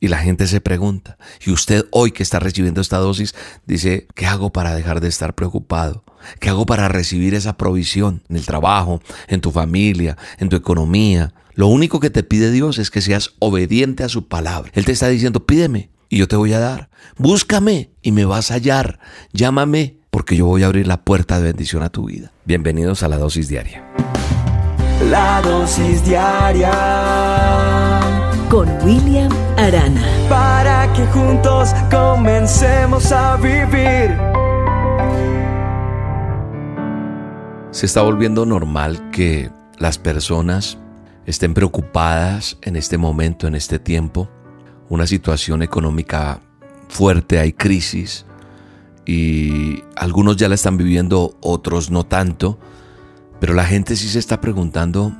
Y la gente se pregunta, y usted hoy que está recibiendo esta dosis dice, ¿qué hago para dejar de estar preocupado? ¿Qué hago para recibir esa provisión en el trabajo, en tu familia, en tu economía? Lo único que te pide Dios es que seas obediente a su palabra. Él te está diciendo, pídeme y yo te voy a dar. Búscame y me vas a hallar. Llámame porque yo voy a abrir la puerta de bendición a tu vida. Bienvenidos a la dosis diaria. La dosis diaria con William Arana. Para que juntos comencemos a vivir. Se está volviendo normal que las personas estén preocupadas en este momento, en este tiempo. Una situación económica fuerte, hay crisis y algunos ya la están viviendo, otros no tanto. Pero la gente sí se está preguntando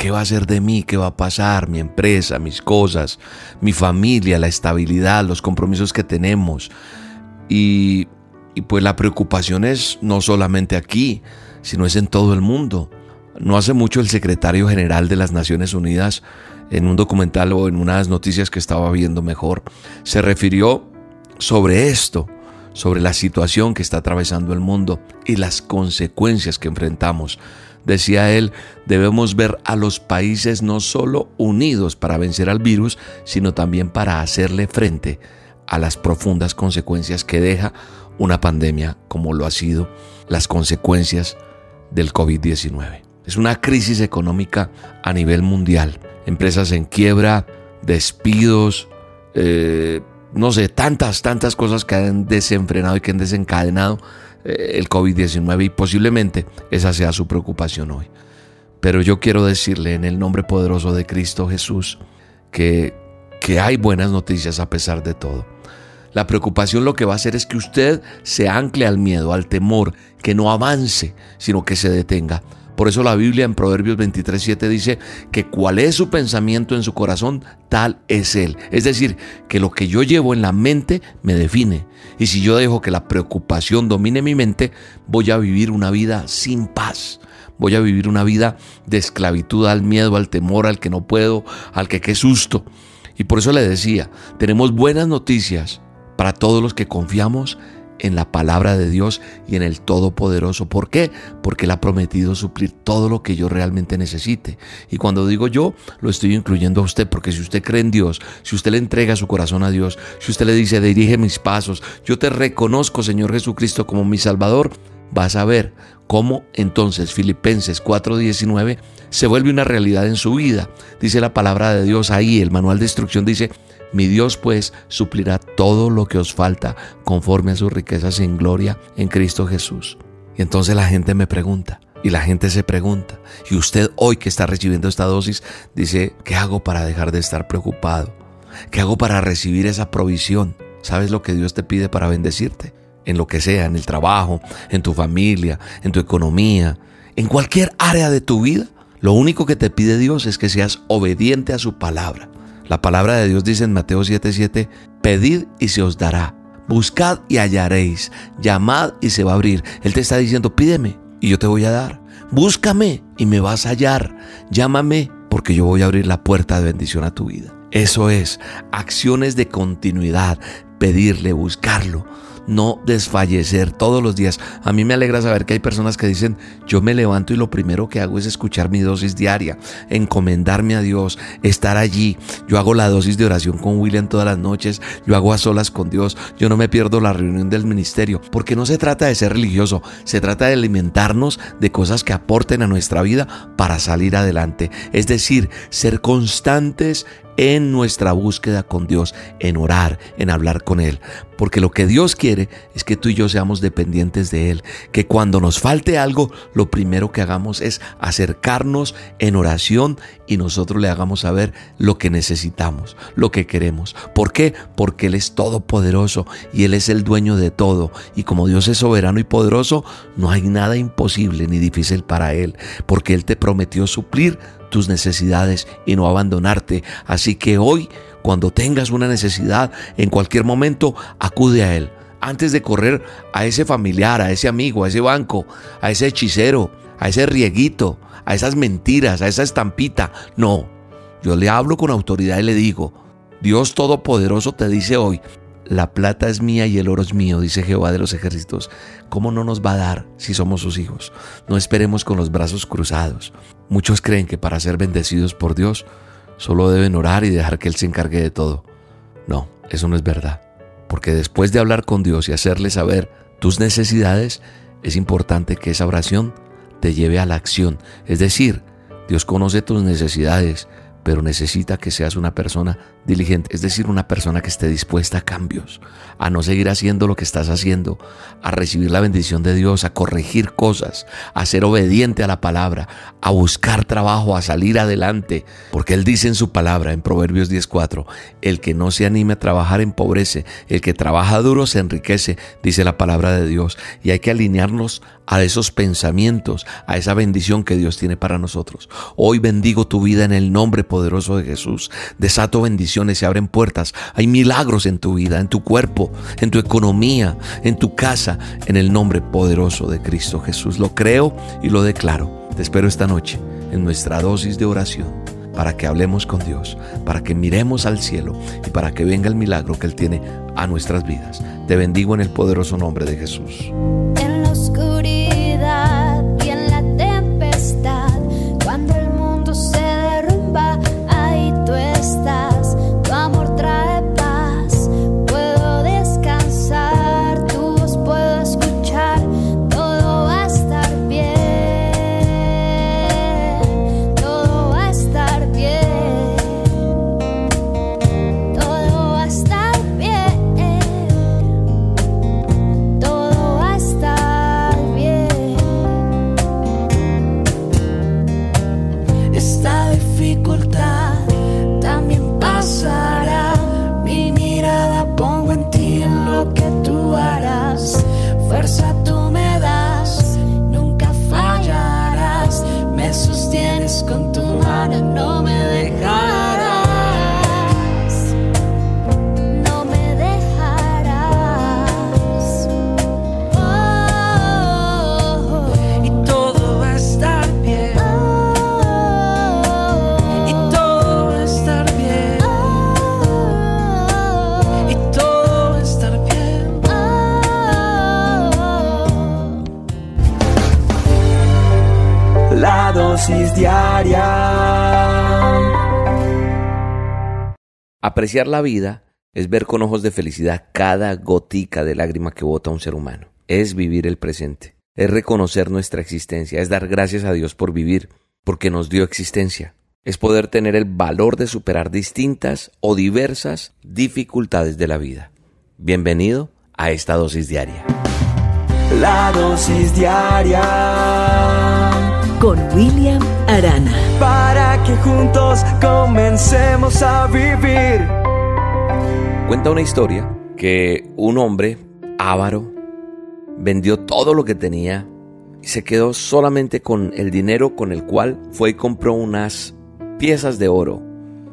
¿Qué va a ser de mí? ¿Qué va a pasar? Mi empresa, mis cosas, mi familia, la estabilidad, los compromisos que tenemos. Y, y pues la preocupación es no solamente aquí, sino es en todo el mundo. No hace mucho el secretario general de las Naciones Unidas, en un documental o en unas noticias que estaba viendo mejor, se refirió sobre esto, sobre la situación que está atravesando el mundo y las consecuencias que enfrentamos Decía él, debemos ver a los países no solo unidos para vencer al virus, sino también para hacerle frente a las profundas consecuencias que deja una pandemia como lo ha sido las consecuencias del COVID-19. Es una crisis económica a nivel mundial. Empresas en quiebra, despidos, eh, no sé, tantas, tantas cosas que han desenfrenado y que han desencadenado el COVID-19 y posiblemente esa sea su preocupación hoy. Pero yo quiero decirle en el nombre poderoso de Cristo Jesús que, que hay buenas noticias a pesar de todo. La preocupación lo que va a hacer es que usted se ancle al miedo, al temor, que no avance, sino que se detenga. Por eso la Biblia en Proverbios 23:7 dice que cuál es su pensamiento en su corazón, tal es él. Es decir, que lo que yo llevo en la mente me define. Y si yo dejo que la preocupación domine mi mente, voy a vivir una vida sin paz. Voy a vivir una vida de esclavitud al miedo, al temor, al que no puedo, al que qué susto. Y por eso le decía, tenemos buenas noticias para todos los que confiamos en la palabra de Dios y en el Todopoderoso. ¿Por qué? Porque Él ha prometido suplir todo lo que yo realmente necesite. Y cuando digo yo, lo estoy incluyendo a usted, porque si usted cree en Dios, si usted le entrega su corazón a Dios, si usted le dice, dirige mis pasos, yo te reconozco, Señor Jesucristo, como mi Salvador, vas a ver cómo entonces Filipenses 4:19 se vuelve una realidad en su vida. Dice la palabra de Dios ahí, el manual de instrucción dice, mi Dios pues suplirá todo lo que os falta conforme a sus riquezas en gloria en Cristo Jesús. Y entonces la gente me pregunta, y la gente se pregunta, y usted hoy que está recibiendo esta dosis dice, ¿qué hago para dejar de estar preocupado? ¿Qué hago para recibir esa provisión? ¿Sabes lo que Dios te pide para bendecirte? En lo que sea, en el trabajo, en tu familia, en tu economía, en cualquier área de tu vida. Lo único que te pide Dios es que seas obediente a su palabra. La palabra de Dios dice en Mateo 7:7, pedid y se os dará, buscad y hallaréis, llamad y se va a abrir. Él te está diciendo, pídeme y yo te voy a dar. Búscame y me vas a hallar. Llámame porque yo voy a abrir la puerta de bendición a tu vida. Eso es, acciones de continuidad, pedirle, buscarlo no desfallecer todos los días. A mí me alegra saber que hay personas que dicen, yo me levanto y lo primero que hago es escuchar mi dosis diaria, encomendarme a Dios, estar allí. Yo hago la dosis de oración con William todas las noches, yo hago a solas con Dios, yo no me pierdo la reunión del ministerio, porque no se trata de ser religioso, se trata de alimentarnos de cosas que aporten a nuestra vida para salir adelante. Es decir, ser constantes en nuestra búsqueda con Dios, en orar, en hablar con Él. Porque lo que Dios quiere es que tú y yo seamos dependientes de Él. Que cuando nos falte algo, lo primero que hagamos es acercarnos en oración y nosotros le hagamos saber lo que necesitamos, lo que queremos. ¿Por qué? Porque Él es todopoderoso y Él es el dueño de todo. Y como Dios es soberano y poderoso, no hay nada imposible ni difícil para Él. Porque Él te prometió suplir tus necesidades y no abandonarte. Así que hoy, cuando tengas una necesidad, en cualquier momento, acude a Él. Antes de correr a ese familiar, a ese amigo, a ese banco, a ese hechicero, a ese rieguito, a esas mentiras, a esa estampita. No, yo le hablo con autoridad y le digo, Dios Todopoderoso te dice hoy, la plata es mía y el oro es mío, dice Jehová de los ejércitos. ¿Cómo no nos va a dar si somos sus hijos? No esperemos con los brazos cruzados. Muchos creen que para ser bendecidos por Dios solo deben orar y dejar que Él se encargue de todo. No, eso no es verdad. Porque después de hablar con Dios y hacerle saber tus necesidades, es importante que esa oración te lleve a la acción. Es decir, Dios conoce tus necesidades, pero necesita que seas una persona diligente, es decir, una persona que esté dispuesta a cambios, a no seguir haciendo lo que estás haciendo, a recibir la bendición de Dios, a corregir cosas, a ser obediente a la palabra, a buscar trabajo, a salir adelante, porque Él dice en su palabra, en Proverbios 10.4, el que no se anime a trabajar empobrece, el que trabaja duro se enriquece, dice la palabra de Dios, y hay que alinearnos a esos pensamientos, a esa bendición que Dios tiene para nosotros. Hoy bendigo tu vida en el nombre poderoso de Jesús, desato bendición se abren puertas. Hay milagros en tu vida, en tu cuerpo, en tu economía, en tu casa, en el nombre poderoso de Cristo Jesús. Lo creo y lo declaro. Te espero esta noche en nuestra dosis de oración para que hablemos con Dios, para que miremos al cielo y para que venga el milagro que Él tiene a nuestras vidas. Te bendigo en el poderoso nombre de Jesús. Diaria. Apreciar la vida es ver con ojos de felicidad cada gotica de lágrima que bota un ser humano. Es vivir el presente. Es reconocer nuestra existencia. Es dar gracias a Dios por vivir, porque nos dio existencia. Es poder tener el valor de superar distintas o diversas dificultades de la vida. Bienvenido a esta dosis diaria. La dosis diaria con William Arana. Para que juntos comencemos a vivir. Cuenta una historia que un hombre avaro vendió todo lo que tenía y se quedó solamente con el dinero con el cual fue y compró unas piezas de oro.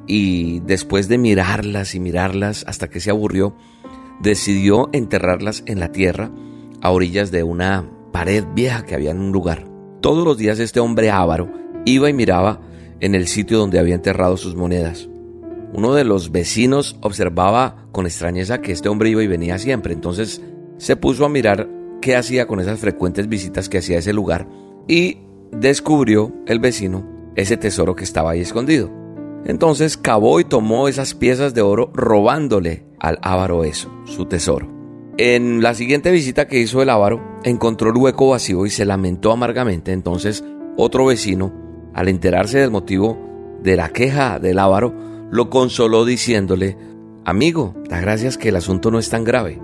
Y después de mirarlas y mirarlas hasta que se aburrió, decidió enterrarlas en la tierra a orillas de una pared vieja que había en un lugar. Todos los días este hombre avaro iba y miraba en el sitio donde había enterrado sus monedas. Uno de los vecinos observaba con extrañeza que este hombre iba y venía siempre, entonces se puso a mirar qué hacía con esas frecuentes visitas que hacía a ese lugar y descubrió el vecino ese tesoro que estaba ahí escondido. Entonces cavó y tomó esas piezas de oro robándole al avaro eso, su tesoro. En la siguiente visita que hizo el avaro, encontró el hueco vacío y se lamentó amargamente. Entonces, otro vecino, al enterarse del motivo de la queja del avaro, lo consoló diciéndole, Amigo, da gracias que el asunto no es tan grave.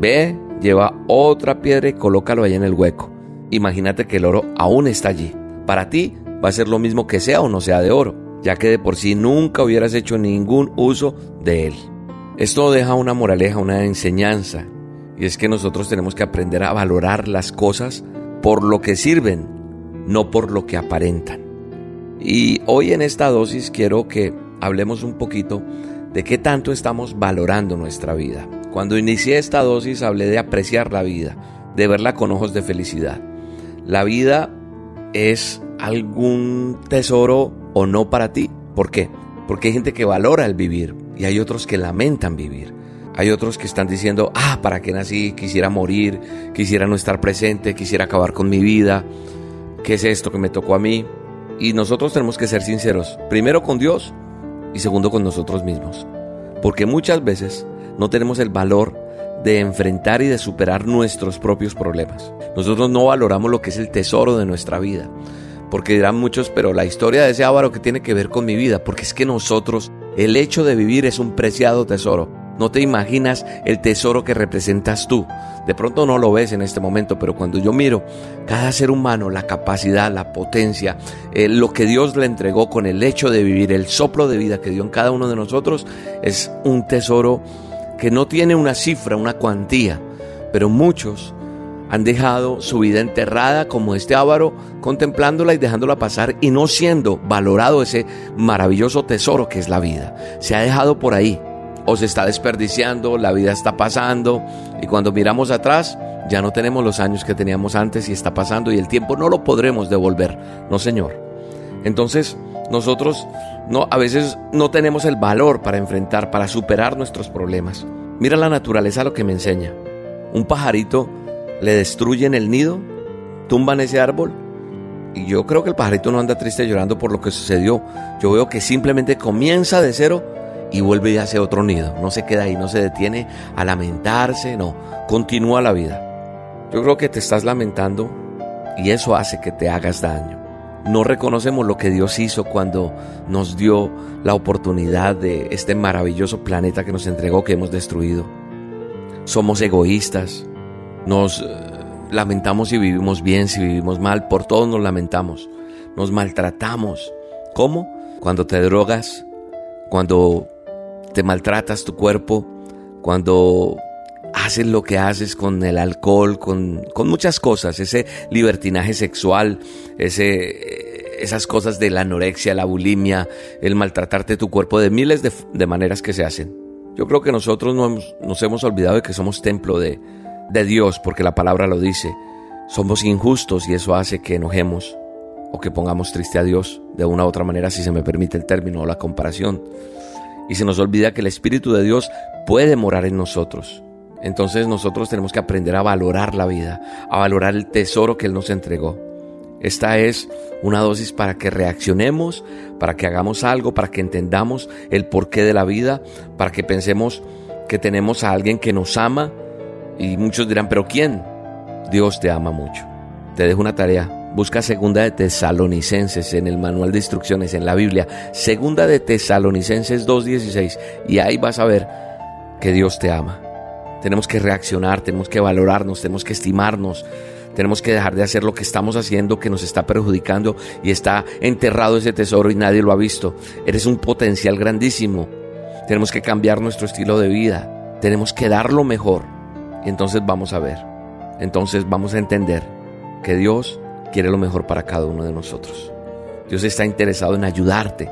Ve, lleva otra piedra y colócalo ahí en el hueco. Imagínate que el oro aún está allí. Para ti va a ser lo mismo que sea o no sea de oro, ya que de por sí nunca hubieras hecho ningún uso de él. Esto deja una moraleja, una enseñanza, y es que nosotros tenemos que aprender a valorar las cosas por lo que sirven, no por lo que aparentan. Y hoy en esta dosis quiero que hablemos un poquito de qué tanto estamos valorando nuestra vida. Cuando inicié esta dosis hablé de apreciar la vida, de verla con ojos de felicidad. La vida es algún tesoro o no para ti. ¿Por qué? Porque hay gente que valora el vivir y hay otros que lamentan vivir. Hay otros que están diciendo, ah, ¿para qué nací? Quisiera morir, quisiera no estar presente, quisiera acabar con mi vida. ¿Qué es esto que me tocó a mí? Y nosotros tenemos que ser sinceros, primero con Dios y segundo con nosotros mismos. Porque muchas veces no tenemos el valor de enfrentar y de superar nuestros propios problemas. Nosotros no valoramos lo que es el tesoro de nuestra vida. Porque dirán muchos, pero la historia de ese ávaro que tiene que ver con mi vida, porque es que nosotros, el hecho de vivir es un preciado tesoro. No te imaginas el tesoro que representas tú. De pronto no lo ves en este momento, pero cuando yo miro cada ser humano, la capacidad, la potencia, eh, lo que Dios le entregó con el hecho de vivir, el soplo de vida que dio en cada uno de nosotros, es un tesoro que no tiene una cifra, una cuantía, pero muchos han dejado su vida enterrada como este ávaro, contemplándola y dejándola pasar y no siendo valorado ese maravilloso tesoro que es la vida. Se ha dejado por ahí, o se está desperdiciando, la vida está pasando y cuando miramos atrás ya no tenemos los años que teníamos antes y está pasando y el tiempo no lo podremos devolver, no Señor. Entonces, nosotros no a veces no tenemos el valor para enfrentar, para superar nuestros problemas. Mira la naturaleza lo que me enseña. Un pajarito le destruyen el nido, tumban ese árbol y yo creo que el pajarito no anda triste llorando por lo que sucedió. Yo veo que simplemente comienza de cero y vuelve y hace otro nido. No se queda ahí, no se detiene a lamentarse, no, continúa la vida. Yo creo que te estás lamentando y eso hace que te hagas daño. No reconocemos lo que Dios hizo cuando nos dio la oportunidad de este maravilloso planeta que nos entregó, que hemos destruido. Somos egoístas, nos eh, lamentamos si vivimos bien, si vivimos mal, por todos nos lamentamos, nos maltratamos. ¿Cómo? Cuando te drogas, cuando te maltratas tu cuerpo, cuando haces lo que haces con el alcohol, con, muchas cosas, ese libertinaje sexual, ese, esas cosas de la anorexia, la bulimia, el maltratarte tu cuerpo de miles de, maneras que se hacen. Yo creo que nosotros nos, nos hemos olvidado de que somos templo de, de Dios, porque la palabra lo dice. Somos injustos y eso hace que enojemos o que pongamos triste a Dios de una u otra manera, si se me permite el término o la comparación y se nos olvida que el Espíritu de Dios puede morar en nosotros. Entonces nosotros tenemos que aprender a valorar la vida, a valorar el tesoro que Él nos entregó. Esta es una dosis para que reaccionemos, para que hagamos algo, para que entendamos el porqué de la vida, para que pensemos que tenemos a alguien que nos ama. Y muchos dirán, pero ¿quién? Dios te ama mucho. Te dejo una tarea. Busca Segunda de Tesalonicenses en el manual de instrucciones en la Biblia. Segunda de Tesalonicenses 2.16. Y ahí vas a ver que Dios te ama. Tenemos que reaccionar, tenemos que valorarnos, tenemos que estimarnos. Tenemos que dejar de hacer lo que estamos haciendo que nos está perjudicando y está enterrado ese tesoro y nadie lo ha visto. Eres un potencial grandísimo. Tenemos que cambiar nuestro estilo de vida. Tenemos que dar lo mejor. Entonces vamos a ver. Entonces vamos a entender que Dios quiere lo mejor para cada uno de nosotros. Dios está interesado en ayudarte.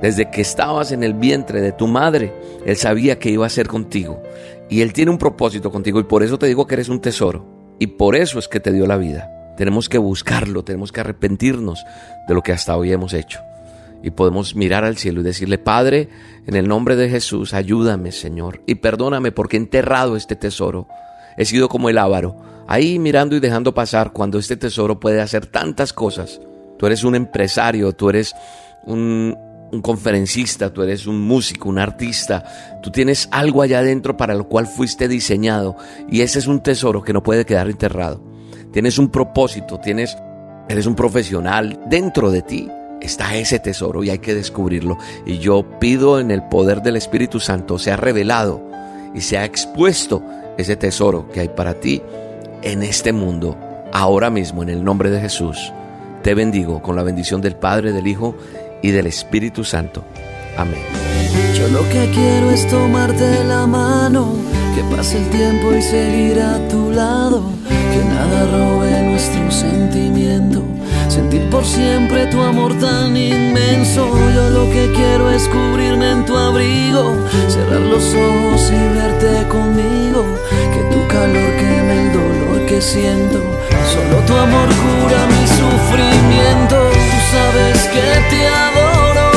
Desde que estabas en el vientre de tu madre, Él sabía que iba a ser contigo. Y Él tiene un propósito contigo y por eso te digo que eres un tesoro. Y por eso es que te dio la vida. Tenemos que buscarlo, tenemos que arrepentirnos de lo que hasta hoy hemos hecho. Y podemos mirar al cielo y decirle, Padre, en el nombre de Jesús, ayúdame, Señor, y perdóname porque he enterrado este tesoro. He sido como el ávaro ahí mirando y dejando pasar cuando este tesoro puede hacer tantas cosas. Tú eres un empresario, tú eres un, conferencista, tú eres un músico, un artista, tú tienes algo allá adentro para lo cual fuiste diseñado y ese es un tesoro que no puede quedar enterrado. Tienes un propósito, tienes, eres un profesional dentro de ti. Está ese tesoro y hay que descubrirlo. Y yo pido en el poder del Espíritu Santo sea revelado y sea expuesto ese tesoro que hay para ti en este mundo, ahora mismo, en el nombre de Jesús. Te bendigo con la bendición del Padre, del Hijo y del Espíritu Santo. Amén. Yo lo que quiero es tomarte la mano, que pase el tiempo y seguir a tu lado, que nada robe nuestro sentimiento, sentir por siempre tu amor tan inmenso. Yo lo que quiero es cubrirme en tu abrigo, cerrar los ojos y verte conmigo, que tu calor queme el dolor siento. Solo tu amor cura mi sufrimiento. Tú sabes que te adoro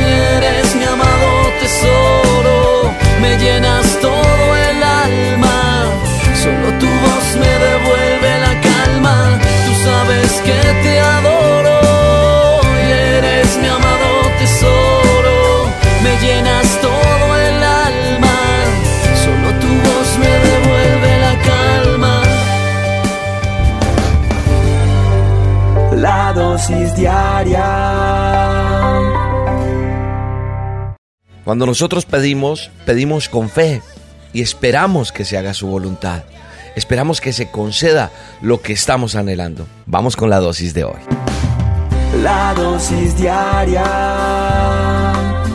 y eres mi amado tesoro. me llenas todo el alma. Solo tu voz me devuelve dosis diaria Cuando nosotros pedimos, pedimos con fe y esperamos que se haga su voluntad. Esperamos que se conceda lo que estamos anhelando. Vamos con la dosis de hoy. La dosis diaria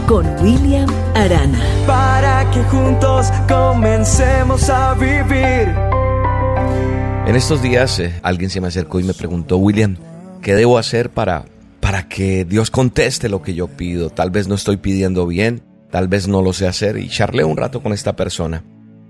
Con William Arana. para que juntos comencemos a vivir. En estos días eh, alguien se me acercó y me preguntó, William, ¿qué debo hacer para, para que Dios conteste lo que yo pido? Tal vez no estoy pidiendo bien, tal vez no lo sé hacer. Y charlé un rato con esta persona.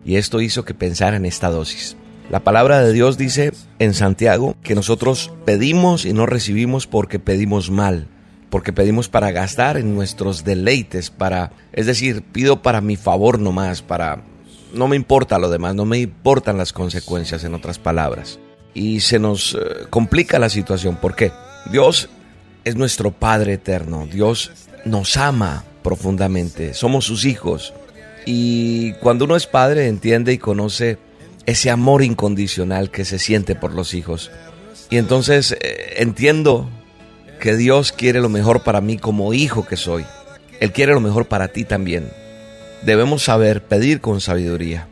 Y esto hizo que pensara en esta dosis. La palabra de Dios dice en Santiago que nosotros pedimos y no recibimos porque pedimos mal, porque pedimos para gastar en nuestros deleites, para, es decir, pido para mi favor nomás, para no me importa lo demás, no me importan las consecuencias en otras palabras. Y se nos eh, complica la situación porque Dios es nuestro Padre eterno, Dios nos ama profundamente, somos sus hijos. Y cuando uno es padre entiende y conoce ese amor incondicional que se siente por los hijos. Y entonces eh, entiendo que Dios quiere lo mejor para mí como hijo que soy. Él quiere lo mejor para ti también. Debemos saber pedir con sabiduría.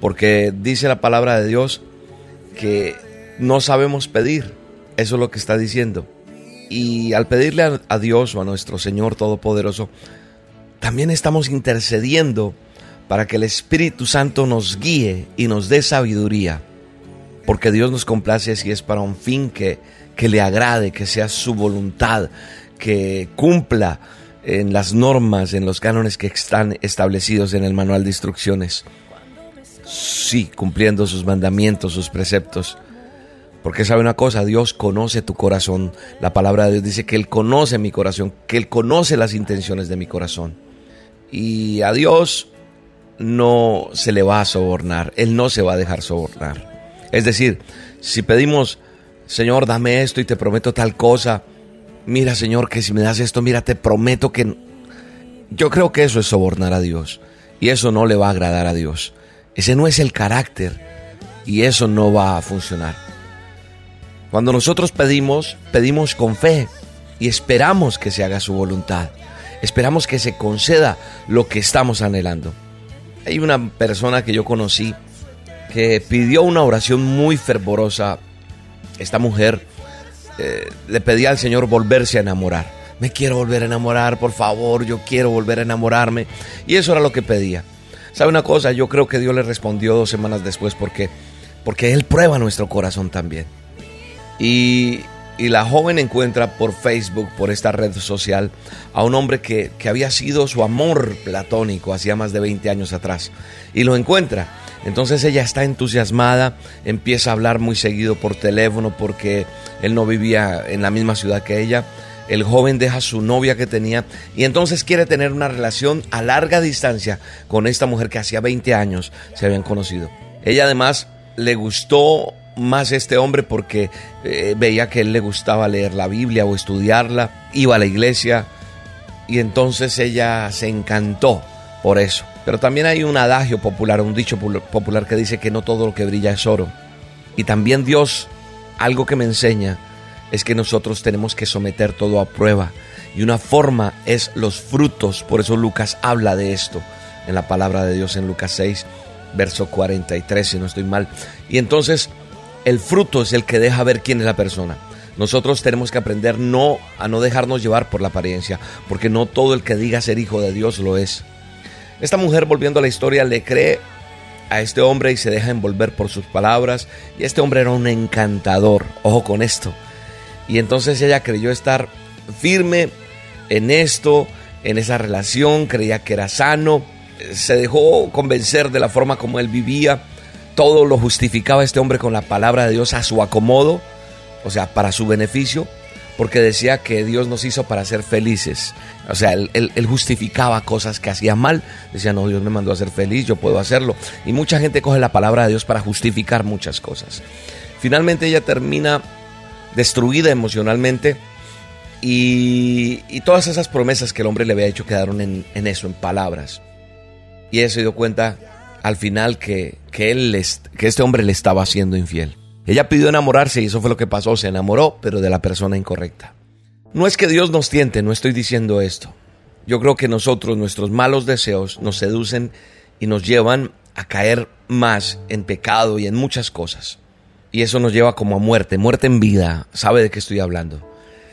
Porque dice la palabra de Dios que no sabemos pedir. Eso es lo que está diciendo. Y al pedirle a, a Dios o a nuestro Señor Todopoderoso, también estamos intercediendo para que el Espíritu Santo nos guíe y nos dé sabiduría. Porque Dios nos complace si es para un fin que, que le agrade, que sea su voluntad, que cumpla en las normas, en los cánones que están establecidos en el manual de instrucciones. Sí, cumpliendo sus mandamientos, sus preceptos. Porque sabe una cosa, Dios conoce tu corazón. La palabra de Dios dice que Él conoce mi corazón, que Él conoce las intenciones de mi corazón. Y a Dios no se le va a sobornar, Él no se va a dejar sobornar. Es decir, si pedimos, Señor, dame esto y te prometo tal cosa, mira Señor, que si me das esto, mira, te prometo que... Yo creo que eso es sobornar a Dios y eso no le va a agradar a Dios. Ese no es el carácter y eso no va a funcionar. Cuando nosotros pedimos, pedimos con fe y esperamos que se haga su voluntad. Esperamos que se conceda lo que estamos anhelando. Hay una persona que yo conocí que pidió una oración muy fervorosa. Esta mujer eh, le pedía al Señor volverse a enamorar. Me quiero volver a enamorar, por favor, yo quiero volver a enamorarme. Y eso era lo que pedía. ¿Sabe una cosa? Yo creo que Dios le respondió dos semanas después porque, porque Él prueba nuestro corazón también. Y, y la joven encuentra por Facebook, por esta red social, a un hombre que, que había sido su amor platónico hacía más de 20 años atrás. Y lo encuentra. Entonces ella está entusiasmada, empieza a hablar muy seguido por teléfono porque él no vivía en la misma ciudad que ella. El joven deja a su novia que tenía y entonces quiere tener una relación a larga distancia con esta mujer que hacía 20 años se habían conocido. Ella además le gustó más este hombre porque eh, veía que él le gustaba leer la Biblia o estudiarla, iba a la iglesia y entonces ella se encantó por eso. Pero también hay un adagio popular, un dicho pul- popular que dice que no todo lo que brilla es oro. Y también Dios, algo que me enseña, es que nosotros tenemos que someter todo a prueba. Y una forma es los frutos. Por eso Lucas habla de esto en la palabra de Dios en Lucas 6, verso 43, si no estoy mal. Y entonces el fruto es el que deja ver quién es la persona. Nosotros tenemos que aprender no a no dejarnos llevar por la apariencia, porque no todo el que diga ser hijo de Dios lo es. Esta mujer, volviendo a la historia, le cree a este hombre y se deja envolver por sus palabras. Y este hombre era un encantador, ojo con esto. Y entonces ella creyó estar firme en esto, en esa relación, creía que era sano, se dejó convencer de la forma como él vivía, todo lo justificaba este hombre con la palabra de Dios a su acomodo, o sea, para su beneficio, porque decía que Dios nos hizo para ser felices. O sea, él, justificaba cosas que hacía mal. Decía, no, Dios me mandó a ser feliz, yo puedo hacerlo. Y mucha gente coge la palabra de Dios para justificar muchas cosas. Finalmente ella termina destruida emocionalmente y, y, todas esas promesas que el hombre le había hecho quedaron en, en eso, en palabras. Y ella se dio cuenta al final que, que, él que este hombre le estaba haciendo infiel. Ella pidió enamorarse y eso fue lo que pasó, se enamoró, pero de la persona incorrecta. No es que Dios nos tiente, no estoy diciendo esto. Yo creo que nosotros, nuestros malos deseos, nos seducen y nos llevan a caer más en pecado y en muchas cosas. Y eso nos lleva como a muerte, muerte en vida. ¿Sabe de qué estoy hablando?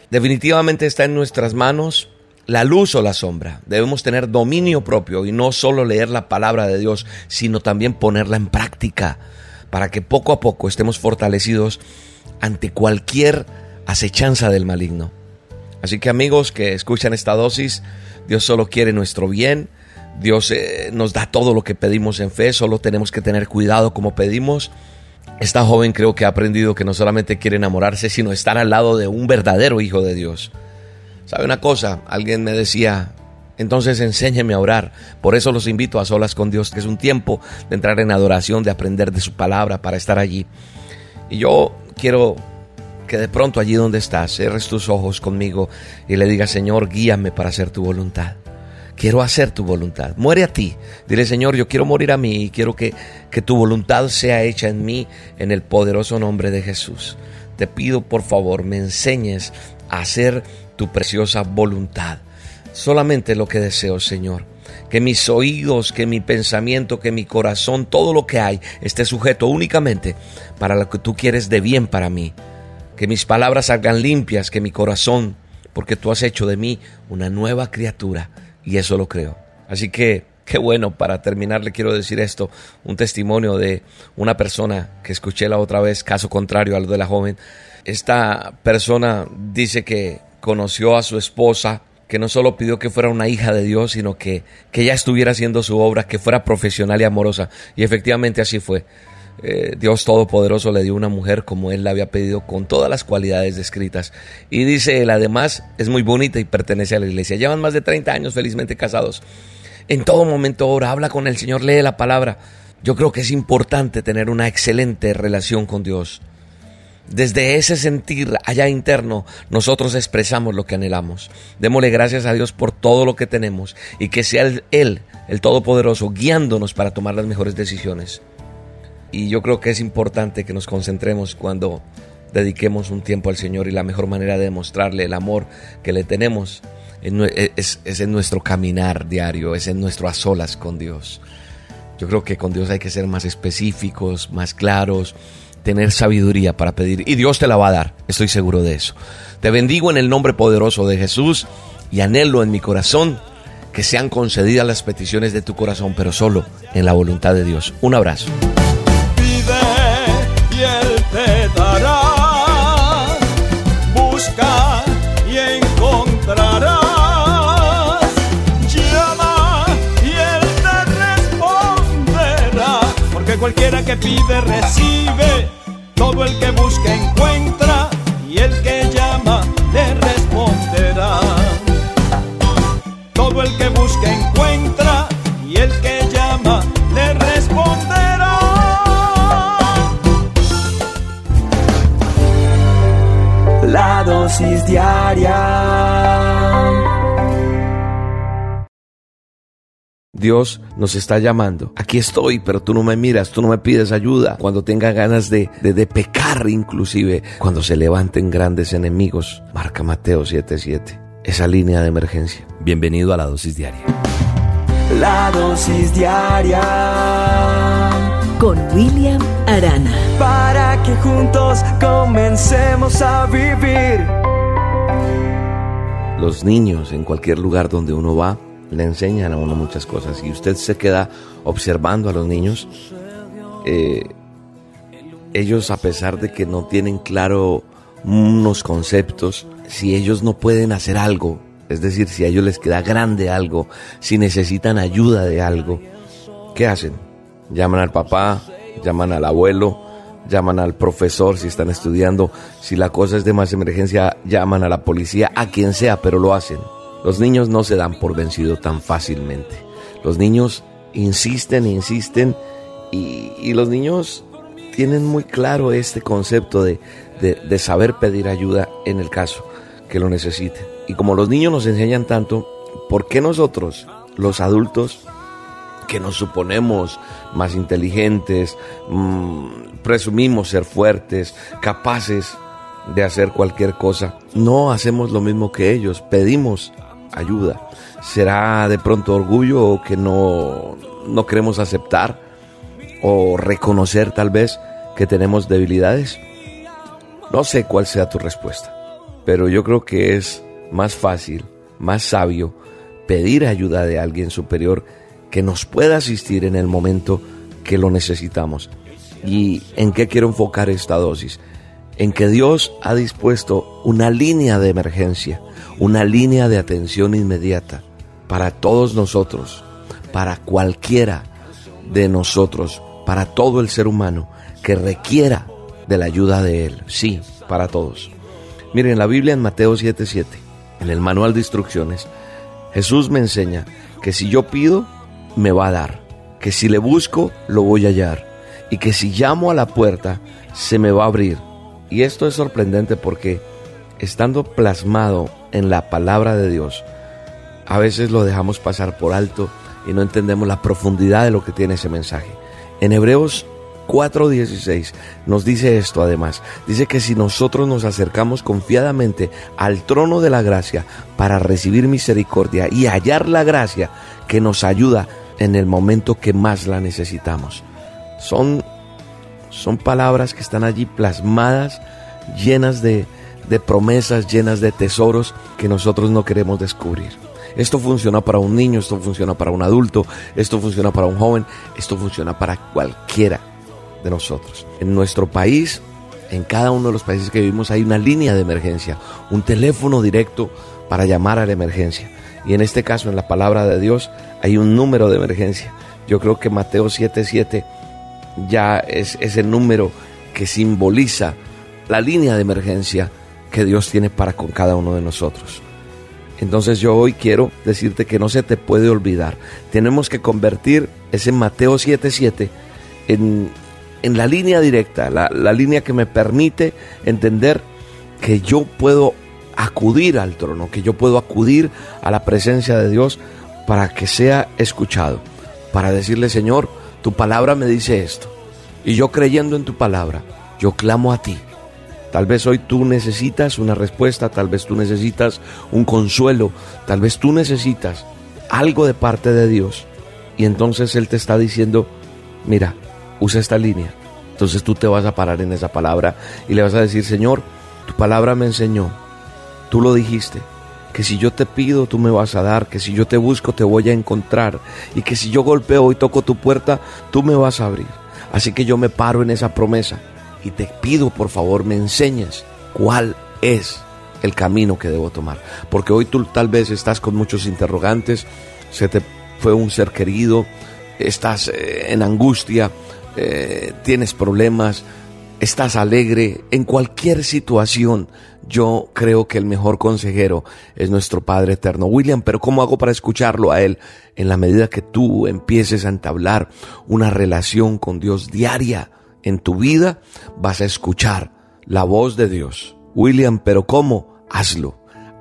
Definitivamente está en nuestras manos la luz o la sombra. Debemos tener dominio propio y no solo leer la palabra de Dios, sino también ponerla en práctica para que poco a poco estemos fortalecidos ante cualquier acechanza del maligno. Así que amigos que escuchan esta dosis, Dios solo quiere nuestro bien, Dios eh, nos da todo lo que pedimos en fe, solo tenemos que tener cuidado como pedimos. Esta joven creo que ha aprendido que no solamente quiere enamorarse, sino estar al lado de un verdadero hijo de Dios. ¿Sabe una cosa? Alguien me decía, entonces enséñeme a orar. Por eso los invito a solas con Dios, que es un tiempo de entrar en adoración, de aprender de su palabra para estar allí. Y yo quiero que de pronto allí donde estás, cierres tus ojos conmigo y le digas, Señor, guíame para hacer tu voluntad. Quiero hacer tu voluntad. Muere a ti. Dile, Señor, yo quiero morir a mí y quiero que, que tu voluntad sea hecha en mí en el poderoso nombre de Jesús. Te pido, por favor, me enseñes a hacer tu preciosa voluntad. Solamente lo que deseo, Señor. Que mis oídos, que mi pensamiento, que mi corazón, todo lo que hay esté sujeto únicamente para lo que tú quieres de bien para mí. Que mis palabras salgan limpias, que mi corazón, porque tú has hecho de mí una nueva criatura y eso lo creo. Así que qué bueno, para terminar le quiero decir esto, un testimonio de una persona que escuché la otra vez, caso contrario a lo de la joven. Esta persona dice que conoció a su esposa que no solo pidió que fuera una hija de Dios, sino que, que ella estuviera haciendo su obra, que fuera profesional y amorosa. Y efectivamente así fue. Eh, Dios Todopoderoso le dio una mujer como él la había pedido, con todas las cualidades descritas. Y dice él, además, es muy bonita y pertenece a la iglesia. Llevan más de 30 años felizmente casados. En todo momento ora, habla con el Señor, lee la palabra. Yo creo que es importante tener una excelente relación con Dios. Desde ese sentir allá interno, nosotros expresamos lo que anhelamos. Démosle gracias a Dios por todo lo que tenemos y que sea Él, el Todopoderoso, guiándonos para tomar las mejores decisiones. Y yo creo que es importante que nos concentremos cuando dediquemos un tiempo al Señor y la mejor manera de demostrarle el amor que le tenemos es, es en nuestro caminar diario, es en nuestro a solas con Dios. Yo creo que con Dios hay que ser más específicos, más claros tener sabiduría para pedir y Dios te la va a dar, estoy seguro de eso. Te bendigo en el nombre poderoso de Jesús y anhelo en mi corazón que sean concedidas las peticiones de tu corazón, pero solo en la voluntad de Dios. Un abrazo. Cualquiera que pide recibe todo el que busca encuentra y el que llama le responderá. Todo el que busca encuentra y el que llama le responderá. La dosis diaria Dios nos está llamando. Aquí estoy, pero tú no me miras, tú no me pides ayuda. Cuando tenga ganas de, de, pecar inclusive, cuando se levanten grandes enemigos. Marca Mateo 77. Esa línea de emergencia. Bienvenido a la dosis diaria. La dosis diaria. Con William Arana. Para que juntos comencemos a vivir. Los niños en cualquier lugar donde uno va le enseñan a uno muchas cosas y usted se queda observando a los niños, eh, ellos a pesar de que no tienen claro unos conceptos, si ellos no pueden hacer algo, es decir, si a ellos les queda grande algo, si necesitan ayuda de algo, ¿qué hacen? Llaman al papá, llaman al abuelo, llaman al profesor si están estudiando, si la cosa es de más emergencia, llaman a la policía, a quien sea, pero lo hacen. Los niños no se dan por vencido tan fácilmente. Los niños insisten, insisten y, los niños tienen muy claro este concepto de, de saber pedir ayuda en el caso que lo necesiten. Y como los niños nos enseñan tanto, ¿por qué nosotros, los adultos, que nos suponemos más inteligentes, mm, presumimos ser fuertes, capaces de hacer cualquier cosa, no hacemos lo mismo que ellos, pedimos ayuda. ¿Será de pronto orgullo que no, no queremos aceptar o reconocer tal vez que tenemos debilidades? No sé cuál sea tu respuesta, pero yo creo que es más fácil, más sabio pedir ayuda de alguien superior que nos pueda asistir en el momento que lo necesitamos. ¿Y en qué quiero enfocar esta dosis? En que Dios ha dispuesto una línea de emergencia, una línea de atención inmediata para todos nosotros, para cualquiera de nosotros, para todo el ser humano que requiera de la ayuda de Él. Sí, para todos. Miren, la Biblia en Mateo 7:7, en el manual de instrucciones, Jesús me enseña que si yo pido, me va a dar, que si le busco, lo voy a hallar, y que si llamo a la puerta, se me va a abrir. Y esto es sorprendente porque estando plasmado en la palabra de Dios, a veces lo dejamos pasar por alto y no entendemos la profundidad de lo que tiene ese mensaje. En Hebreos 4:16 nos dice esto además. Dice que si nosotros nos acercamos confiadamente al trono de la gracia para recibir misericordia y hallar la gracia que nos ayuda en el momento que más la necesitamos. Son, son palabras que están allí plasmadas, llenas de, de promesas, llenas de tesoros que nosotros no queremos descubrir. Esto funciona para un niño, esto funciona para un adulto, esto funciona para un joven, esto funciona para cualquiera de nosotros. En nuestro país, en cada uno de los países que vivimos hay una línea de emergencia, un teléfono directo para llamar a la emergencia. Y en este caso, en la palabra de Dios, hay un número de emergencia. Yo creo que Mateo 7:7 ya es, ese número que simboliza la línea de emergencia que Dios tiene para con cada uno de nosotros. Entonces yo hoy quiero decirte que no se te puede olvidar. Tenemos que convertir ese Mateo 7:7 en, en la línea directa, la, la línea que me permite entender que yo puedo acudir al trono, que yo puedo acudir a la presencia de Dios para que sea escuchado, para decirle, Señor, tu palabra me dice esto. Y yo creyendo en tu palabra, yo clamo a ti. Tal vez hoy tú necesitas una respuesta, tal vez tú necesitas un consuelo, tal vez tú necesitas algo de parte de Dios. Y entonces Él te está diciendo, mira, usa esta línea. Entonces tú te vas a parar en esa palabra y le vas a decir, Señor, tu palabra me enseñó, tú lo dijiste, que si yo te pido tú me vas a dar, que si yo te busco te voy a encontrar y que si yo golpeo y toco tu puerta tú me vas a abrir. Así que yo me paro en esa promesa y te pido por favor me enseñes cuál es el camino que debo tomar. Porque hoy tú tal vez estás con muchos interrogantes, se te fue un ser querido, estás eh, en angustia, eh, tienes problemas, estás alegre, en cualquier situación, yo creo que el mejor consejero es nuestro Padre Eterno. William, pero ¿cómo hago para escucharlo a Él? En la medida que tú empieces a entablar una relación con Dios diaria en tu vida, vas a escuchar la voz de Dios. William, pero ¿cómo? Hazlo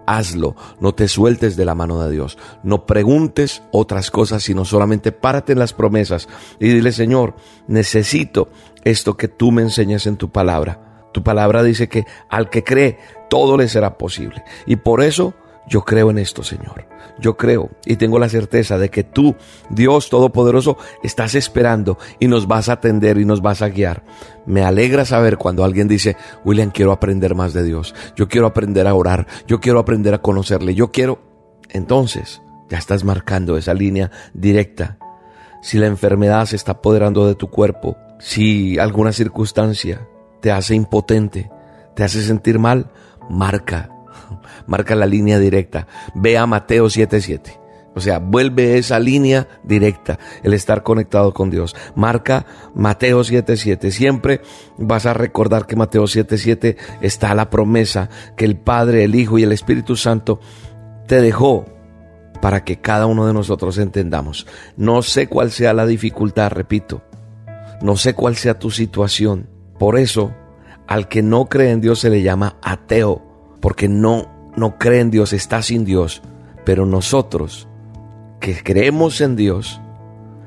hazlo, no te sueltes de la mano de Dios, no preguntes otras cosas, sino solamente párate en las promesas y dile, Señor, necesito esto que tú me enseñas en tu palabra. Tu palabra dice que al que cree, todo le será posible. Y por eso yo creo en esto, Señor. Yo creo y tengo la certeza de que tú, Dios Todopoderoso, estás esperando y nos vas a atender y nos vas a guiar. Me alegra saber cuando alguien dice, William, quiero aprender más de Dios. Yo quiero aprender a orar. Yo quiero aprender a conocerle. Yo quiero... Entonces, ya estás marcando esa línea directa. Si la enfermedad se está apoderando de tu cuerpo, si alguna circunstancia te hace impotente, te hace sentir mal, marca marca la línea directa. Ve a Mateo 7:7. O sea, vuelve esa línea directa, el estar conectado con Dios. Marca Mateo 7:7. Siempre vas a recordar que Mateo 7:7 está la promesa que el Padre, el Hijo y el Espíritu Santo te dejó para que cada uno de nosotros entendamos. No sé cuál sea la dificultad, repito. No sé cuál sea tu situación. Por eso, al que no cree en Dios se le llama ateo, porque no, no cree en Dios, está sin Dios. Pero nosotros, que creemos en Dios,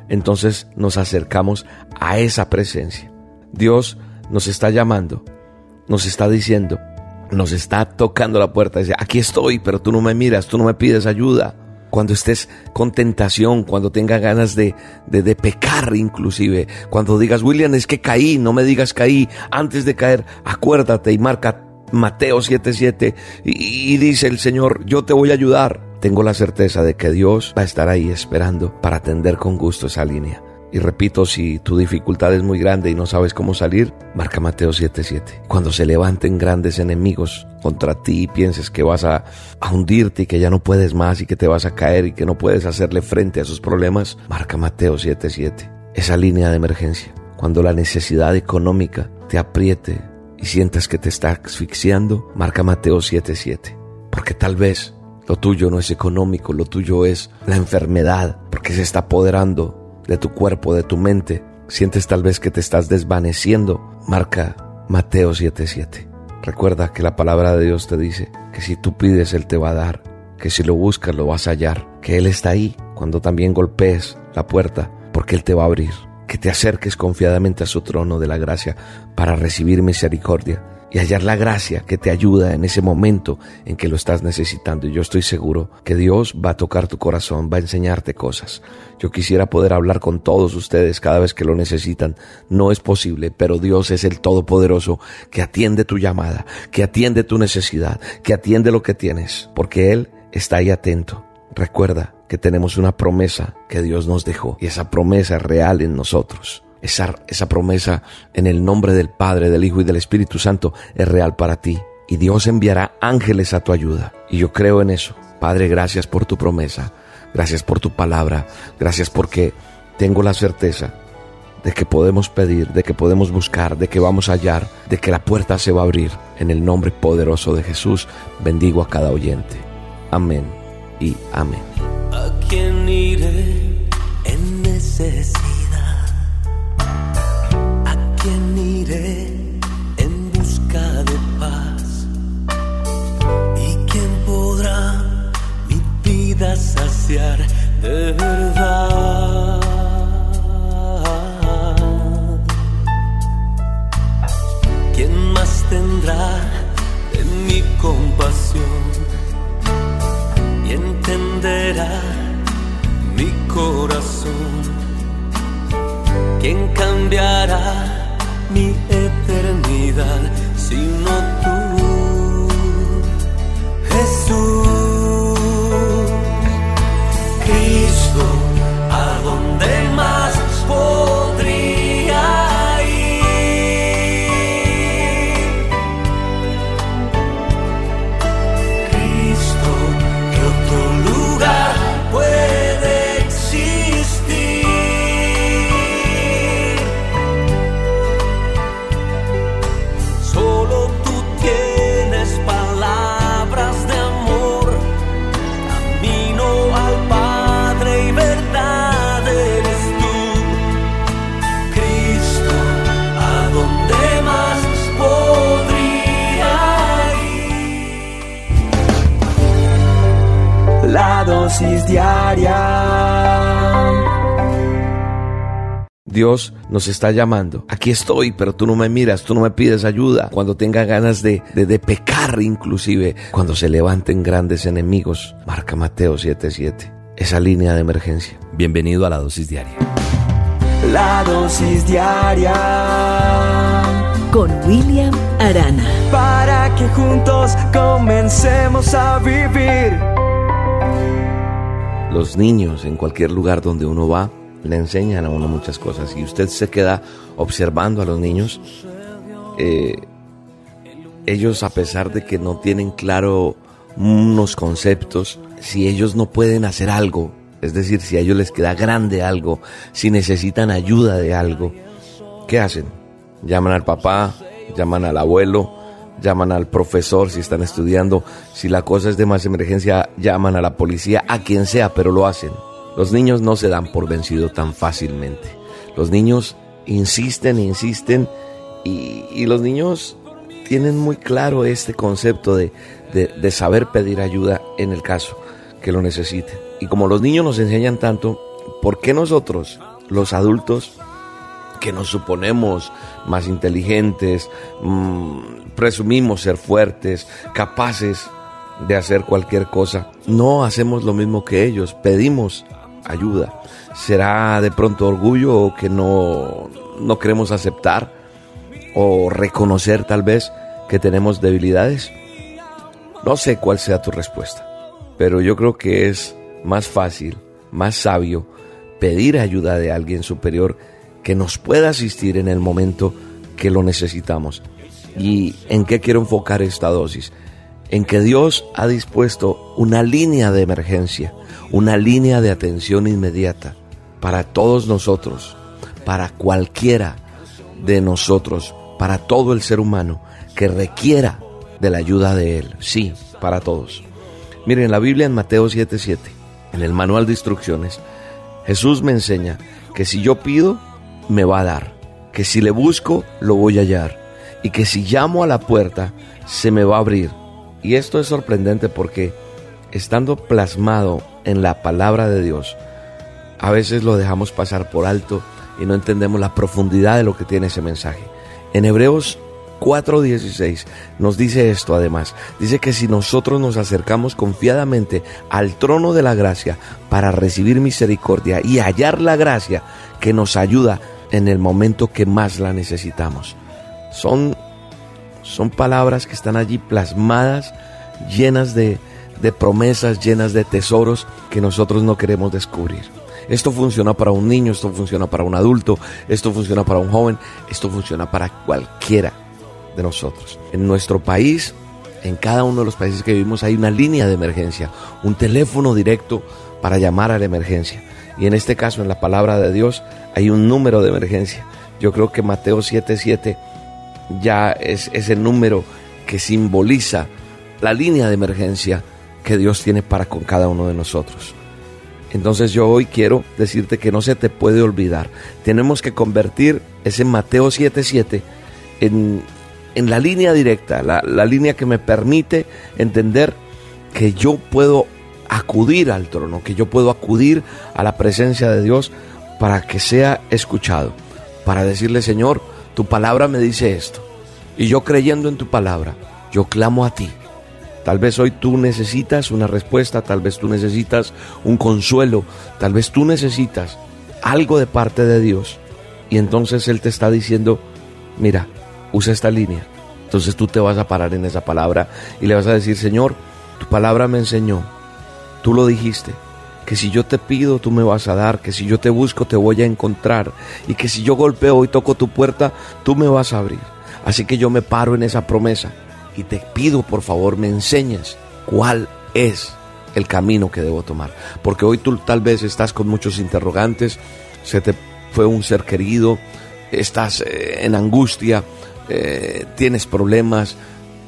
entonces nos acercamos a esa presencia. Dios nos está llamando, nos está diciendo, nos está tocando la puerta. Dice, aquí estoy, pero tú no me miras, tú no me pides ayuda. Cuando estés con tentación, cuando tengas ganas de, de, pecar inclusive, cuando digas, William, es que caí, no me digas caí, antes de caer, acuérdate y marca Mateo 7:7 y, y dice el Señor, yo te voy a ayudar tengo la certeza de que Dios va a estar ahí esperando para atender con gusto esa línea. Y repito, si tu dificultad es muy grande y no sabes cómo salir, marca Mateo 7:7. Cuando se levanten grandes enemigos contra ti y pienses que vas a, hundirte y que ya no puedes más y que te vas a caer y que no puedes hacerle frente a esos problemas, marca Mateo 7:7. Esa línea de emergencia. Cuando la necesidad económica te apriete y sientas que te está asfixiando, marca Mateo 7:7. Porque tal vez lo tuyo no es económico, lo tuyo es la enfermedad, porque se está apoderando de tu cuerpo, de tu mente. Sientes tal vez que te estás desvaneciendo. Marca Mateo 7:7. Recuerda que la palabra de Dios te dice que si tú pides, Él te va a dar, que si lo buscas, lo vas a hallar, que Él está ahí cuando también golpees la puerta, porque Él te va a abrir, que te acerques confiadamente a su trono de la gracia para recibir misericordia y hallar la gracia que te ayuda en ese momento en que lo estás necesitando. Y yo estoy seguro que Dios va a tocar tu corazón, va a enseñarte cosas. Yo quisiera poder hablar con todos ustedes cada vez que lo necesitan. No es posible, pero Dios es el Todopoderoso que atiende tu llamada, que atiende tu necesidad, que atiende lo que tienes, porque Él está ahí atento. Recuerda que tenemos una promesa que Dios nos dejó y esa promesa es real en nosotros. Esa, esa promesa en el nombre del Padre, del Hijo y del Espíritu Santo es real para ti. Y Dios enviará ángeles a tu ayuda. Y yo creo en eso. Padre, gracias por tu promesa. Gracias por tu palabra. Gracias porque tengo la certeza de que podemos pedir, de que podemos buscar, de que vamos a hallar, de que la puerta se va a abrir. En el nombre poderoso de Jesús, bendigo a cada oyente. Amén y amén. ¿A iré en necesidad? Vida saciar de verdad? ¿Quién más tendrá de mi compasión y entenderá mi corazón? ¿Quién cambiará? mi eternidad, sino tú, Jesús. Dosis diaria Dios nos está llamando. Aquí estoy, pero tú no me miras, tú no me pides ayuda. Cuando tenga ganas de, de, de pecar inclusive, cuando se levanten grandes enemigos, marca Mateo 7:7. Esa línea de emergencia. Bienvenido a la dosis diaria. La dosis diaria con William Arana. para que juntos comencemos a vivir. Los niños en cualquier lugar donde uno va le enseñan a uno muchas cosas y usted se queda observando a los niños. eh, ellos a pesar de que no tienen claro unos conceptos, si ellos no pueden hacer algo, es decir, si a ellos les queda grande algo, si necesitan ayuda de algo, ¿qué hacen? Llaman al papá, llaman al abuelo, llaman al profesor si están estudiando, si la cosa es de más emergencia, llaman a la policía, a quien sea, pero lo hacen. Los niños no se dan por vencido tan fácilmente. Los niños insisten, insisten y, los niños tienen muy claro este concepto de, de saber pedir ayuda en el caso que lo necesiten. Y como los niños nos enseñan tanto, ¿por qué nosotros, los adultos, que nos suponemos más inteligentes, mm, presumimos ser fuertes, capaces de hacer cualquier cosa, no hacemos lo mismo que ellos, pedimos ayuda. ¿Será de pronto orgullo o que no, no queremos aceptar o reconocer tal vez que tenemos debilidades? No sé cuál sea tu respuesta, pero yo creo que es más fácil, más sabio pedir ayuda de alguien superior que nos pueda asistir en el momento que lo necesitamos. ¿Y en qué quiero enfocar esta dosis? En que Dios ha dispuesto una línea de emergencia, una línea de atención inmediata para todos nosotros, para cualquiera de nosotros, para todo el ser humano que requiera de la ayuda de Él. Sí, para todos. Miren, la Biblia en Mateo 7:7, en el manual de instrucciones, Jesús me enseña que si yo pido, me va a dar, que si le busco, lo voy a hallar, y que si llamo a la puerta, se me va a abrir. Y esto es sorprendente porque estando plasmado en la palabra de Dios, a veces lo dejamos pasar por alto y no entendemos la profundidad de lo que tiene ese mensaje. En Hebreos 4:16 nos dice esto además. Dice que si nosotros nos acercamos confiadamente al trono de la gracia para recibir misericordia y hallar la gracia que nos ayuda en el momento que más la necesitamos. Son, son palabras que están allí plasmadas, llenas de, de promesas, llenas de tesoros que nosotros no queremos descubrir. Esto funciona para un niño, esto funciona para un adulto, esto funciona para un joven, esto funciona para cualquiera de nosotros. En nuestro país, en cada uno de los países que vivimos hay una línea de emergencia, un teléfono directo para llamar a la emergencia. Y en este caso, en la palabra de Dios, hay un número de emergencia. Yo creo que Mateo 7:7 ya es, ese el número que simboliza la línea de emergencia que Dios tiene para con cada uno de nosotros. Entonces yo hoy quiero decirte que no se te puede olvidar. Tenemos que convertir ese Mateo 7:7 en, en la línea directa, la, la línea que me permite entender que yo puedo acudir al trono, que yo puedo acudir a la presencia de Dios para que sea escuchado, para decirle, Señor, tu palabra me dice esto. Y yo creyendo en tu palabra, yo clamo a ti. Tal vez hoy tú necesitas una respuesta, tal vez tú necesitas un consuelo, tal vez tú necesitas algo de parte de Dios. Y entonces Él te está diciendo, mira, usa esta línea. Entonces tú te vas a parar en esa palabra y le vas a decir, Señor, tu palabra me enseñó, tú lo dijiste, que si yo te pido tú me vas a dar, que si yo te busco te voy a encontrar y que si yo golpeo y toco tu puerta tú me vas a abrir. Así que yo me paro en esa promesa y te pido por favor me enseñes cuál es el camino que debo tomar. Porque hoy tú tal vez estás con muchos interrogantes, se te fue un ser querido, estás eh, en angustia, eh, tienes problemas,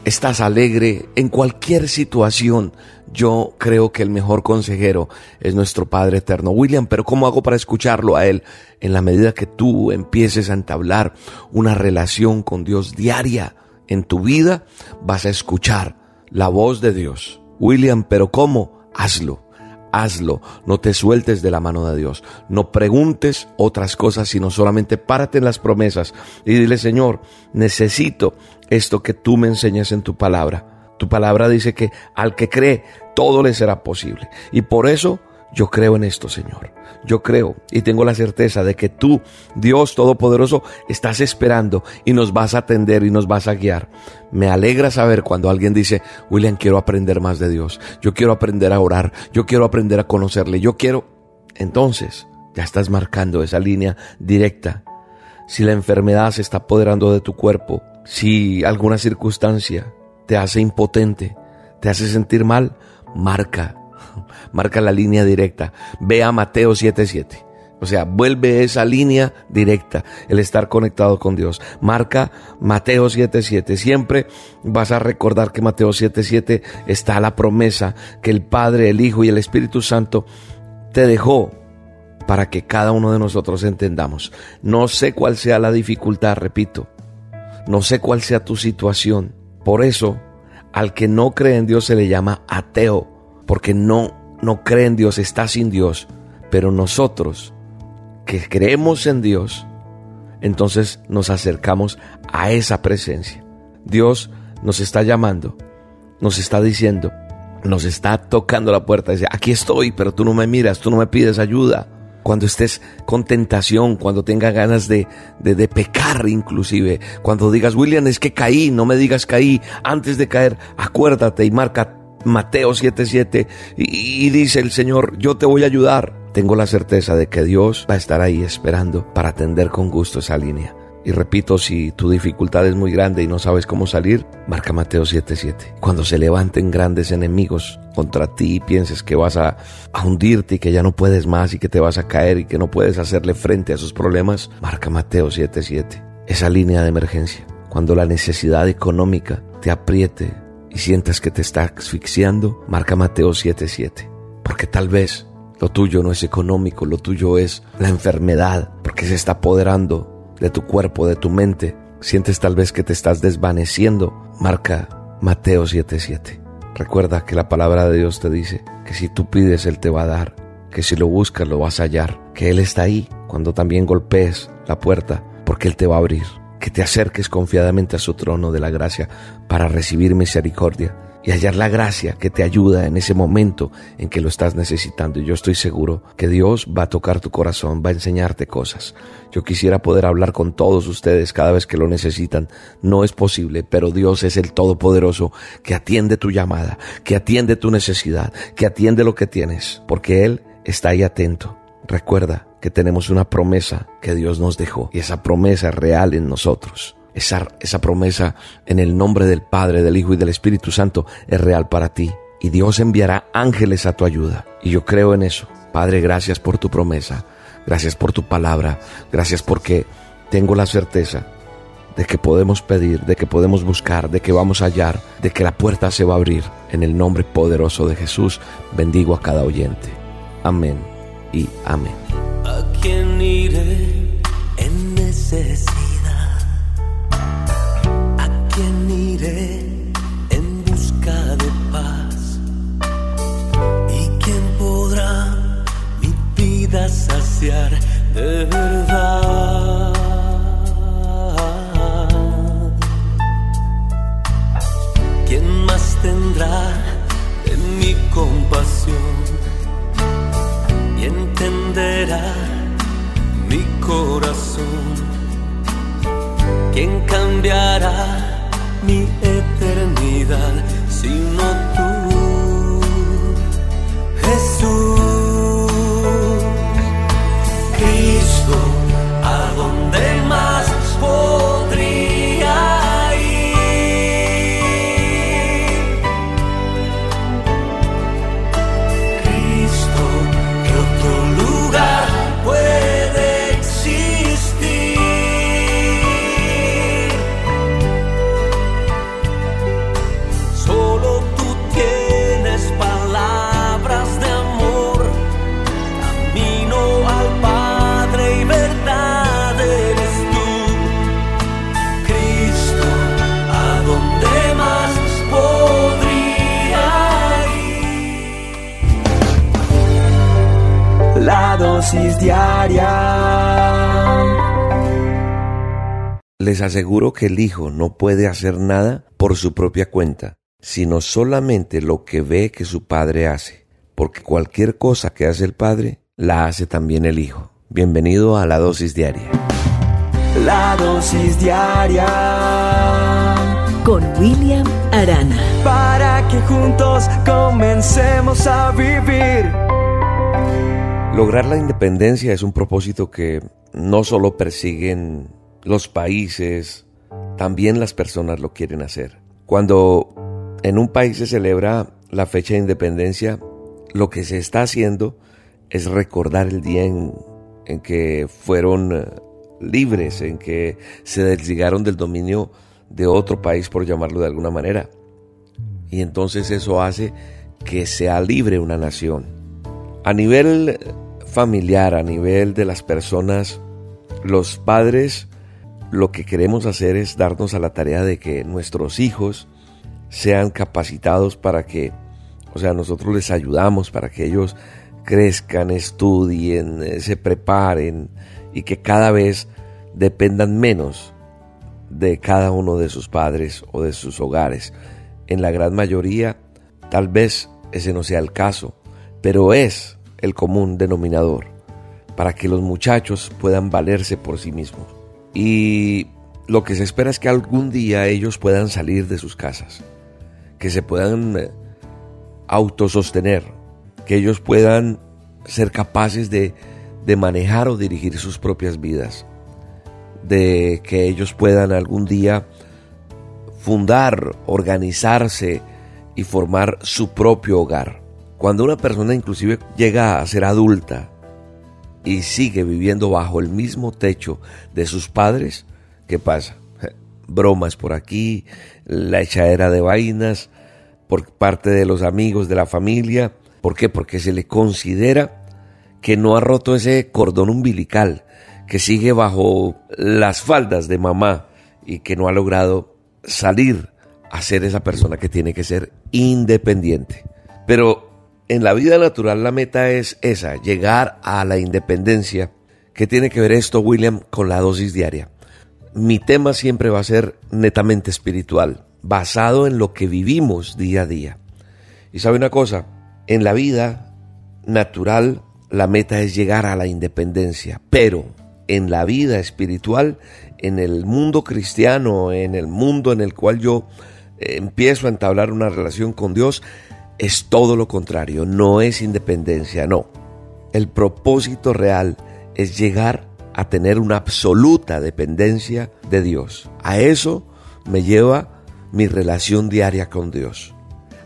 estás alegre, en cualquier situación, yo creo que el mejor consejero es nuestro Padre Eterno. William, pero ¿cómo hago para escucharlo a Él? En la medida que tú empieces a entablar una relación con Dios diaria en tu vida, vas a escuchar la voz de Dios. William, pero ¿cómo? Hazlo hazlo, no te sueltes de la mano de Dios, no preguntes otras cosas, sino solamente párate en las promesas y dile, Señor, necesito esto que tú me enseñas en tu palabra. Tu palabra dice que al que cree, todo le será posible. Y por eso yo creo en esto, Señor. Yo creo y tengo la certeza de que tú, Dios Todopoderoso, estás esperando y nos vas a atender y nos vas a guiar. Me alegra saber cuando alguien dice, William, quiero aprender más de Dios. Yo quiero aprender a orar. Yo quiero aprender a conocerle. Yo quiero... Entonces, ya estás marcando esa línea directa. Si la enfermedad se está apoderando de tu cuerpo, si alguna circunstancia te hace impotente, te hace sentir mal, marca marca la línea directa. Ve a Mateo 7:7. O sea, vuelve esa línea directa, el estar conectado con Dios. Marca Mateo 7:7. Siempre vas a recordar que Mateo 7:7 está la promesa que el Padre, el Hijo y el Espíritu Santo te dejó para que cada uno de nosotros entendamos. No sé cuál sea la dificultad, repito. No sé cuál sea tu situación. Por eso, al que no cree en Dios se le llama ateo, porque no no cree en Dios, está sin Dios. Pero nosotros que creemos en Dios, entonces nos acercamos a esa presencia. Dios nos está llamando, nos está diciendo, nos está tocando la puerta. Dice, aquí estoy, pero tú no me miras, tú no me pides ayuda. Cuando estés con tentación, cuando tengas ganas de, de, pecar inclusive, cuando digas, William, es que caí, no me digas caí, antes de caer, acuérdate y marca Mateo 7:7 y, y dice el Señor, yo te voy a ayudar tengo la certeza de que Dios va a estar ahí esperando para atender con gusto esa línea. Y repito, si tu dificultad es muy grande y no sabes cómo salir, marca Mateo 7:7. Cuando se levanten grandes enemigos contra ti y pienses que vas a, hundirte y que ya no puedes más y que te vas a caer y que no puedes hacerle frente a esos problemas, marca Mateo 7:7. Esa línea de emergencia. Cuando la necesidad económica te apriete y sientas que te está asfixiando, marca Mateo 7:7. Porque tal vez lo tuyo no es económico, lo tuyo es la enfermedad, porque se está apoderando de tu cuerpo, de tu mente. Sientes tal vez que te estás desvaneciendo. Marca Mateo 7:7. Recuerda que la palabra de Dios te dice que si tú pides, Él te va a dar, que si lo buscas, lo vas a hallar, que Él está ahí cuando también golpees la puerta, porque Él te va a abrir, que te acerques confiadamente a su trono de la gracia para recibir misericordia y hallar la gracia que te ayuda en ese momento en que lo estás necesitando. Y yo estoy seguro que Dios va a tocar tu corazón, va a enseñarte cosas. Yo quisiera poder hablar con todos ustedes cada vez que lo necesitan. No es posible, pero Dios es el Todopoderoso que atiende tu llamada, que atiende tu necesidad, que atiende lo que tienes, porque Él está ahí atento. Recuerda que tenemos una promesa que Dios nos dejó y esa promesa es real en nosotros. Esa, esa promesa en el nombre del Padre, del Hijo y del Espíritu Santo es real para ti. Y Dios enviará ángeles a tu ayuda. Y yo creo en eso. Padre, gracias por tu promesa. Gracias por tu palabra. Gracias porque tengo la certeza de que podemos pedir, de que podemos buscar, de que vamos a hallar, de que la puerta se va a abrir. En el nombre poderoso de Jesús, bendigo a cada oyente. Amén y amén. ¿A quién iré en necesidad? en busca de paz. ¿Y quién podrá mi vida saciar de verdad? ¿Quién más tendrá en mi compasión entenderá mi corazón? ¿Quién cambiará? mi eternidad, sino tú, Jesús. Dosis diaria Les aseguro que el Hijo no puede hacer nada por su propia cuenta, sino solamente lo que ve que su Padre hace, porque cualquier cosa que hace el Padre, la hace también el Hijo. Bienvenido a la dosis diaria. La dosis diaria Con William Arana. para que juntos comencemos a vivir. Lograr la independencia es un propósito que no solo persiguen los países, también las personas lo quieren hacer. Cuando en un país se celebra la fecha de independencia, lo que se está haciendo es recordar el día en, que fueron eh, libres, en que se desligaron del dominio de otro país, por llamarlo de alguna manera. Y entonces eso hace que sea libre una nación. A nivel familiar, a nivel de las personas, los padres lo que queremos hacer es darnos a la tarea de que nuestros hijos sean capacitados para que, o sea, nosotros les ayudamos para que ellos crezcan, estudien, eh, se preparen y que cada vez dependan menos de cada uno de sus padres o de sus hogares. En la gran mayoría, tal vez ese no sea el caso, pero es el común denominador para que los muchachos puedan valerse por sí mismos. Y lo que se espera es que algún día ellos puedan salir de sus casas, que se puedan eh, autosostener, que ellos puedan ser capaces de, de manejar o dirigir sus propias vidas, de que ellos puedan algún día fundar, organizarse y formar su propio hogar. Cuando una persona inclusive llega a ser adulta, y sigue viviendo bajo el mismo techo de sus padres, ¿qué pasa? Bromas por aquí, la echadera de vainas por parte de los amigos de la familia. ¿Por qué? Porque se le considera que no ha roto ese cordón umbilical, que sigue bajo las faldas de mamá y que no ha logrado salir a ser esa persona que tiene que ser independiente. Pero en la vida natural la meta es esa, llegar a la independencia. ¿Qué tiene que ver esto, William, con la dosis diaria? Mi tema siempre va a ser netamente espiritual, basado en lo que vivimos día a día. Y sabe una cosa, en la vida natural la meta es llegar a la independencia, pero en la vida espiritual, en el mundo cristiano, en el mundo en el cual yo eh, empiezo a entablar una relación con Dios, es todo lo contrario, no es independencia, no. El propósito real es llegar a tener una absoluta dependencia de Dios. A eso me lleva mi relación diaria con Dios.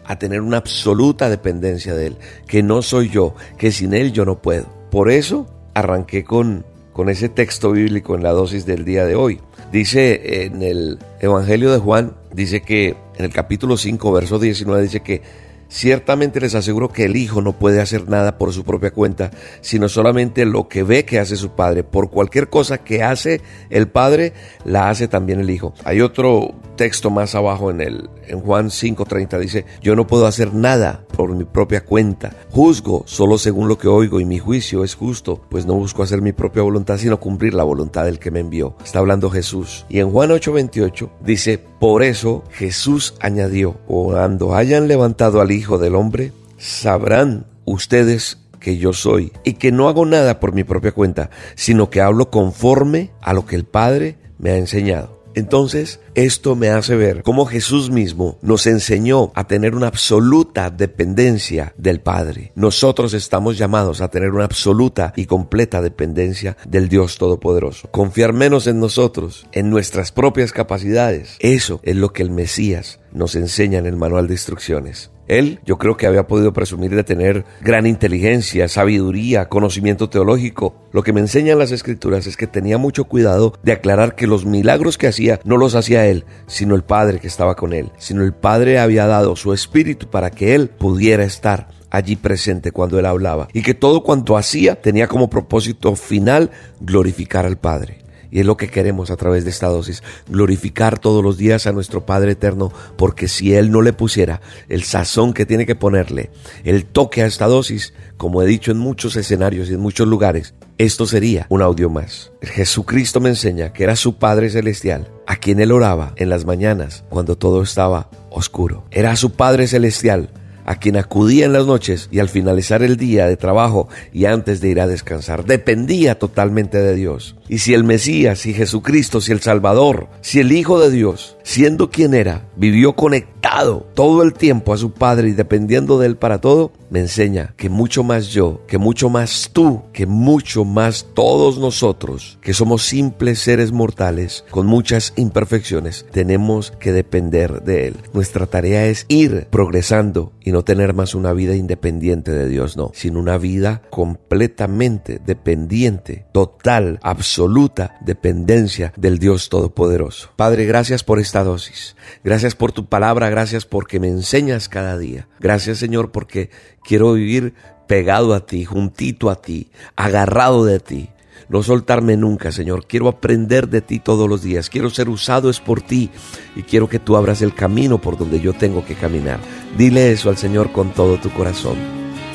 A tener una absoluta dependencia de Él, que no soy yo, que sin Él yo no puedo. Por eso arranqué con, con ese texto bíblico en la dosis del día de hoy. Dice en el Evangelio de Juan, dice que en el capítulo 5, verso 19, dice que Ciertamente les aseguro que el Hijo no puede hacer nada por su propia cuenta, sino solamente lo que ve que hace su Padre. Por cualquier cosa que hace el Padre, la hace también el Hijo. Hay otro texto más abajo en el en Juan 5:30 dice, "Yo no puedo hacer nada por mi propia cuenta. Juzgo solo según lo que oigo y mi juicio es justo, pues no busco hacer mi propia voluntad, sino cumplir la voluntad del que me envió." Está hablando Jesús. Y en Juan 8:28 dice, "Por eso Jesús añadió, cuando hayan levantado al Hijo del hombre, sabrán ustedes que yo soy y que no hago nada por mi propia cuenta, sino que hablo conforme a lo que el Padre me ha enseñado. Entonces, esto me hace ver cómo Jesús mismo nos enseñó a tener una absoluta dependencia del Padre. Nosotros estamos llamados a tener una absoluta y completa dependencia del Dios Todopoderoso. Confiar menos en nosotros, en nuestras propias capacidades. Eso es lo que el Mesías nos enseña en el manual de instrucciones. Él, yo creo que había podido presumir de tener gran inteligencia, sabiduría, conocimiento teológico. Lo que me enseñan las escrituras es que tenía mucho cuidado de aclarar que los milagros que hacía no los hacía él, sino el Padre que estaba con él, sino el Padre había dado su espíritu para que él pudiera estar allí presente cuando él hablaba y que todo cuanto hacía tenía como propósito final glorificar al Padre. Y es lo que queremos a través de esta dosis, glorificar todos los días a nuestro Padre Eterno, porque si Él no le pusiera el sazón que tiene que ponerle, el toque a esta dosis, como he dicho en muchos escenarios y en muchos lugares, esto sería un audio más. Jesucristo me enseña que era su Padre Celestial, a quien Él oraba en las mañanas cuando todo estaba oscuro. Era su Padre Celestial a quien acudía en las noches y al finalizar el día de trabajo y antes de ir a descansar. Dependía totalmente de Dios. Y si el Mesías, si Jesucristo, si el Salvador, si el Hijo de Dios siendo quien era, vivió conectado todo el tiempo a su Padre y dependiendo de Él para todo, me enseña que mucho más yo, que mucho más tú, que mucho más todos nosotros, que somos simples seres mortales con muchas imperfecciones, tenemos que depender de Él. Nuestra tarea es ir progresando y no tener más una vida independiente de Dios, no, sino una vida completamente dependiente, total, absoluta dependencia del Dios Todopoderoso. Padre, gracias por dosis. Gracias por tu palabra, gracias porque me enseñas cada día. Gracias Señor porque quiero vivir pegado a ti, juntito a ti, agarrado de ti. No soltarme nunca, Señor. Quiero aprender de ti todos los días. Quiero ser usado es por ti y quiero que tú abras el camino por donde yo tengo que caminar. Dile eso al Señor con todo tu corazón.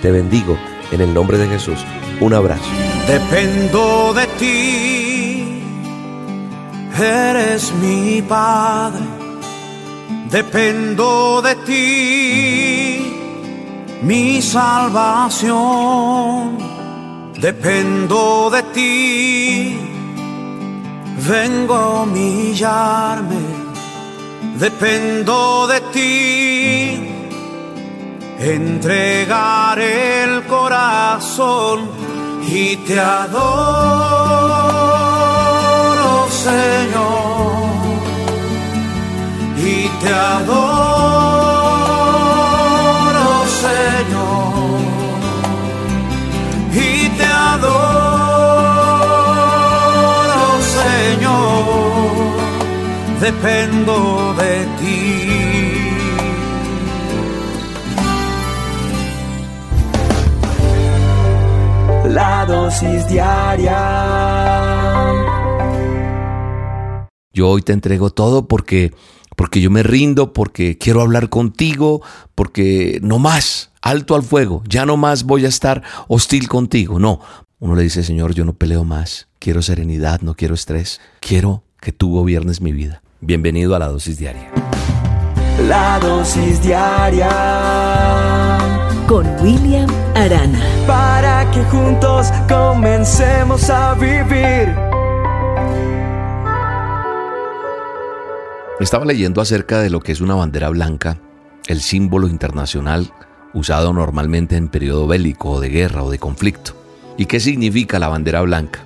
Te bendigo en el nombre de Jesús. Un abrazo. Dependo de ti. Eres mi Padre. Dependo de ti. Mi salvación dependo de ti, vengo a humillarme, dependo de ti, entregar el corazón y te adoro, Señor, y te adoro, Señor adoro, Señor, dependo de ti. La dosis diaria. Yo hoy te entrego todo porque porque yo me rindo, porque quiero hablar contigo, porque no más, alto al fuego, ya no más voy a estar hostil contigo. No, uno le dice, Señor, yo no peleo más, quiero serenidad, no quiero estrés, quiero que tú gobiernes mi vida. Bienvenido a la dosis diaria. La dosis diaria con William Arana. Para que juntos comencemos a vivir. Estaba leyendo acerca de lo que es una bandera blanca, el símbolo internacional usado normalmente en periodo bélico de guerra o de conflicto. ¿Y qué significa la bandera blanca?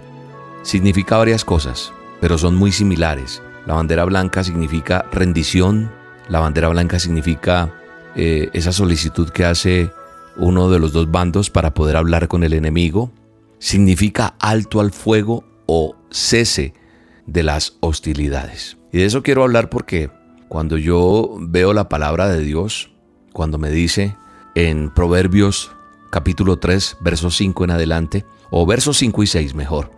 Significa varias cosas, pero son muy similares. La bandera blanca significa rendición, la bandera blanca significa eh, esa solicitud que hace uno de los dos bandos para poder hablar con el enemigo, significa alto al fuego o cese de las hostilidades. Y de eso quiero hablar porque cuando yo veo la palabra de Dios, cuando me dice en Proverbios capítulo 3, versos 5 en adelante, o versos 5 y 6 mejor.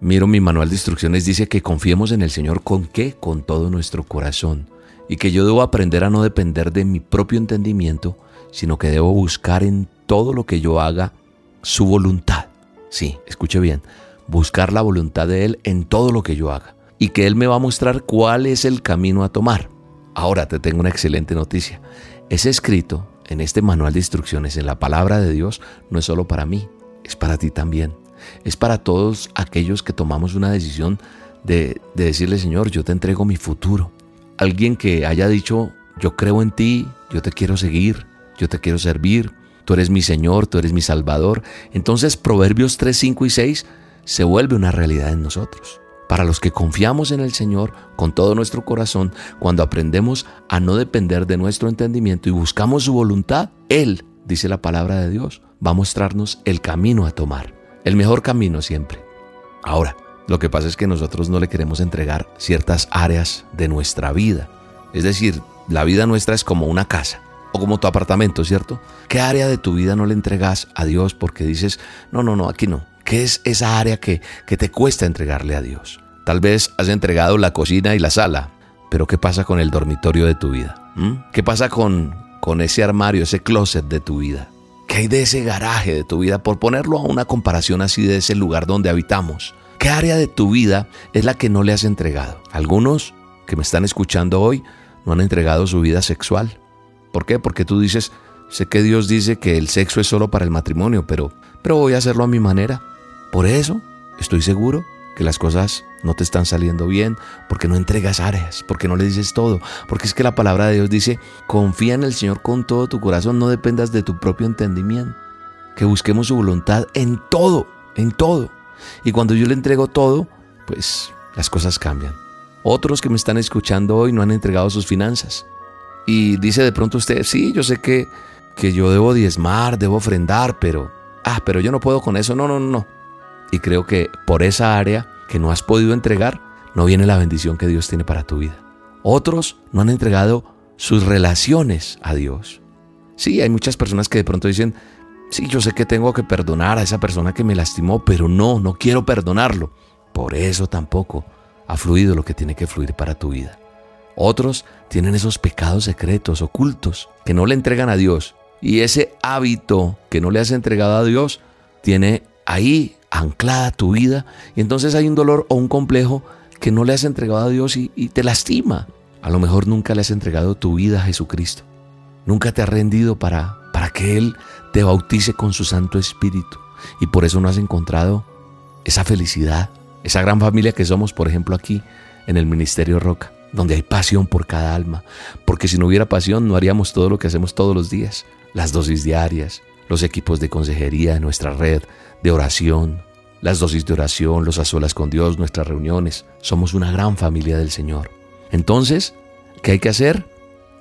Miro mi manual de instrucciones, dice que confiemos en el Señor con qué? Con todo nuestro corazón. Y que yo debo aprender a no depender de mi propio entendimiento, sino que debo buscar en todo lo que yo haga su voluntad. Sí, escuche bien, buscar la voluntad de Él en todo lo que yo haga. Y que Él me va a mostrar cuál es el camino a tomar. Ahora te tengo una excelente noticia. Es escrito en este manual de instrucciones, en la palabra de Dios, no es solo para mí, es para ti también. Es para todos aquellos que tomamos una decisión de, decirle, Señor, yo te entrego mi futuro. Alguien que haya dicho, yo creo en ti, yo te quiero seguir, yo te quiero servir, tú eres mi Señor, tú eres mi Salvador. Entonces Proverbios 3, 5 y 6 se vuelve una realidad en nosotros. Para los que confiamos en el Señor con todo nuestro corazón, cuando aprendemos a no depender de nuestro entendimiento y buscamos su voluntad, Él, dice la palabra de Dios, va a mostrarnos el camino a tomar, el mejor camino siempre. Ahora, lo que pasa es que nosotros no le queremos entregar ciertas áreas de nuestra vida. Es decir, la vida nuestra es como una casa o como tu apartamento, ¿cierto? ¿Qué área de tu vida no le entregas a Dios porque dices, no, no, no, aquí no, ¿Qué es esa área que, que te cuesta entregarle a Dios? Tal vez has entregado la cocina y la sala, pero ¿qué pasa con el dormitorio de tu vida? ¿Mm? ¿Qué pasa con, con ese armario, ese closet de tu vida? ¿Qué hay de ese garaje de tu vida? Por ponerlo a una comparación así de ese lugar donde habitamos. ¿Qué área de tu vida es la que no le has entregado? Algunos que me están escuchando hoy no han entregado su vida sexual. ¿Por qué? Porque tú dices, sé que Dios dice que el sexo es solo para el matrimonio, pero, pero voy a hacerlo a mi manera. Por eso estoy seguro que las cosas no te están saliendo bien, porque no entregas áreas, porque no le dices todo, porque es que la palabra de Dios dice, confía en el Señor con todo tu corazón, no dependas de tu propio entendimiento, que busquemos su voluntad en todo, en todo. Y cuando yo le entrego todo, pues las cosas cambian. Otros que me están escuchando hoy no han entregado sus finanzas. Y dice de pronto usted, sí, yo sé que, que yo debo diezmar, debo ofrendar, pero, ah, pero yo no puedo con eso. No, no, no, no. Y creo que por esa área que no has podido entregar, no viene la bendición que Dios tiene para tu vida. Otros no han entregado sus relaciones a Dios. Sí, hay muchas personas que de pronto dicen, sí, yo sé que tengo que perdonar a esa persona que me lastimó, pero no, no quiero perdonarlo. Por eso tampoco ha fluido lo que tiene que fluir para tu vida. Otros tienen esos pecados secretos, ocultos, que no le entregan a Dios. Y ese hábito que no le has entregado a Dios tiene ahí anclada tu vida. Y entonces hay un dolor o un complejo que no le has entregado a Dios y, te lastima. A lo mejor nunca le has entregado tu vida a Jesucristo. Nunca te has rendido para, para que Él te bautice con su Santo Espíritu. Y por eso no has encontrado esa felicidad, esa gran familia que somos, por ejemplo, aquí en el Ministerio Roca donde hay pasión por cada alma, porque si no hubiera pasión no haríamos todo lo que hacemos todos los días, las dosis diarias, los equipos de consejería nuestra red, de oración, las dosis de oración, los azuelas con Dios, nuestras reuniones. Somos una gran familia del Señor. Entonces, ¿qué hay que hacer?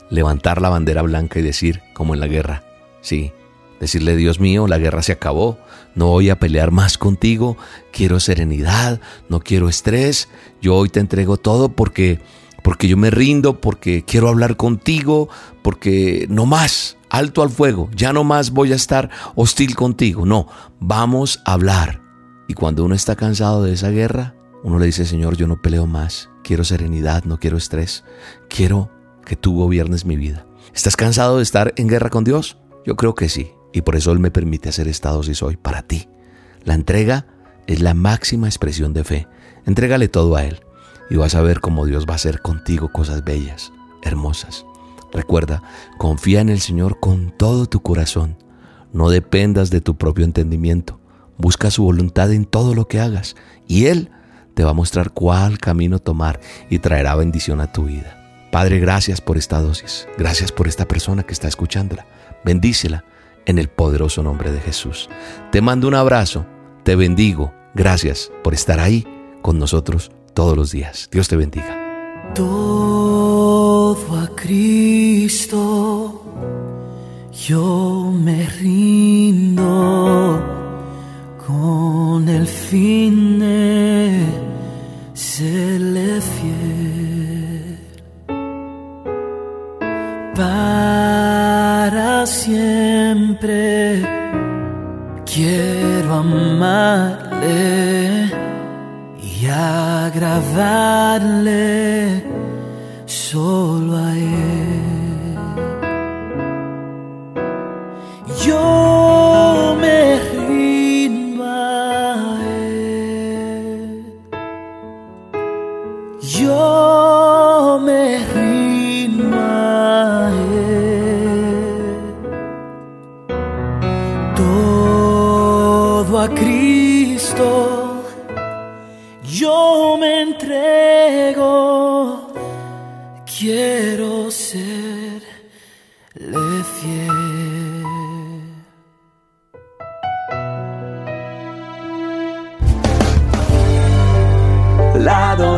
Levantar la bandera blanca y decir, como en la guerra, sí, decirle, Dios mío, la guerra se acabó, no voy a pelear más contigo, quiero serenidad, no quiero estrés, yo hoy te entrego todo porque porque yo me rindo, porque quiero hablar contigo, porque no más, alto al fuego, ya no más voy a estar hostil contigo. No, vamos a hablar. Y cuando uno está cansado de esa guerra, uno le dice, Señor, yo no peleo más, quiero serenidad, no quiero estrés, quiero que tú gobiernes mi vida. ¿Estás cansado de estar en guerra con Dios? Yo creo que sí, y por eso Él me permite hacer esta dosis hoy para ti. La entrega es la máxima expresión de fe. Entrégale todo a Él y vas a ver cómo Dios va a hacer contigo cosas bellas, hermosas. Recuerda, confía en el Señor con todo tu corazón. No dependas de tu propio entendimiento. Busca su voluntad en todo lo que hagas y Él te va a mostrar cuál camino tomar y traerá bendición a tu vida. Padre, gracias por esta dosis. Gracias por esta persona que está escuchándola. Bendícela en el poderoso nombre de Jesús. Te mando un abrazo. Te bendigo. Gracias por estar ahí con nosotros todos los días. Dios te bendiga. Todo a Cristo. Yo me rindo con el fin de serle fiel. Para siempre quiero amarle y agradarle solo a Él.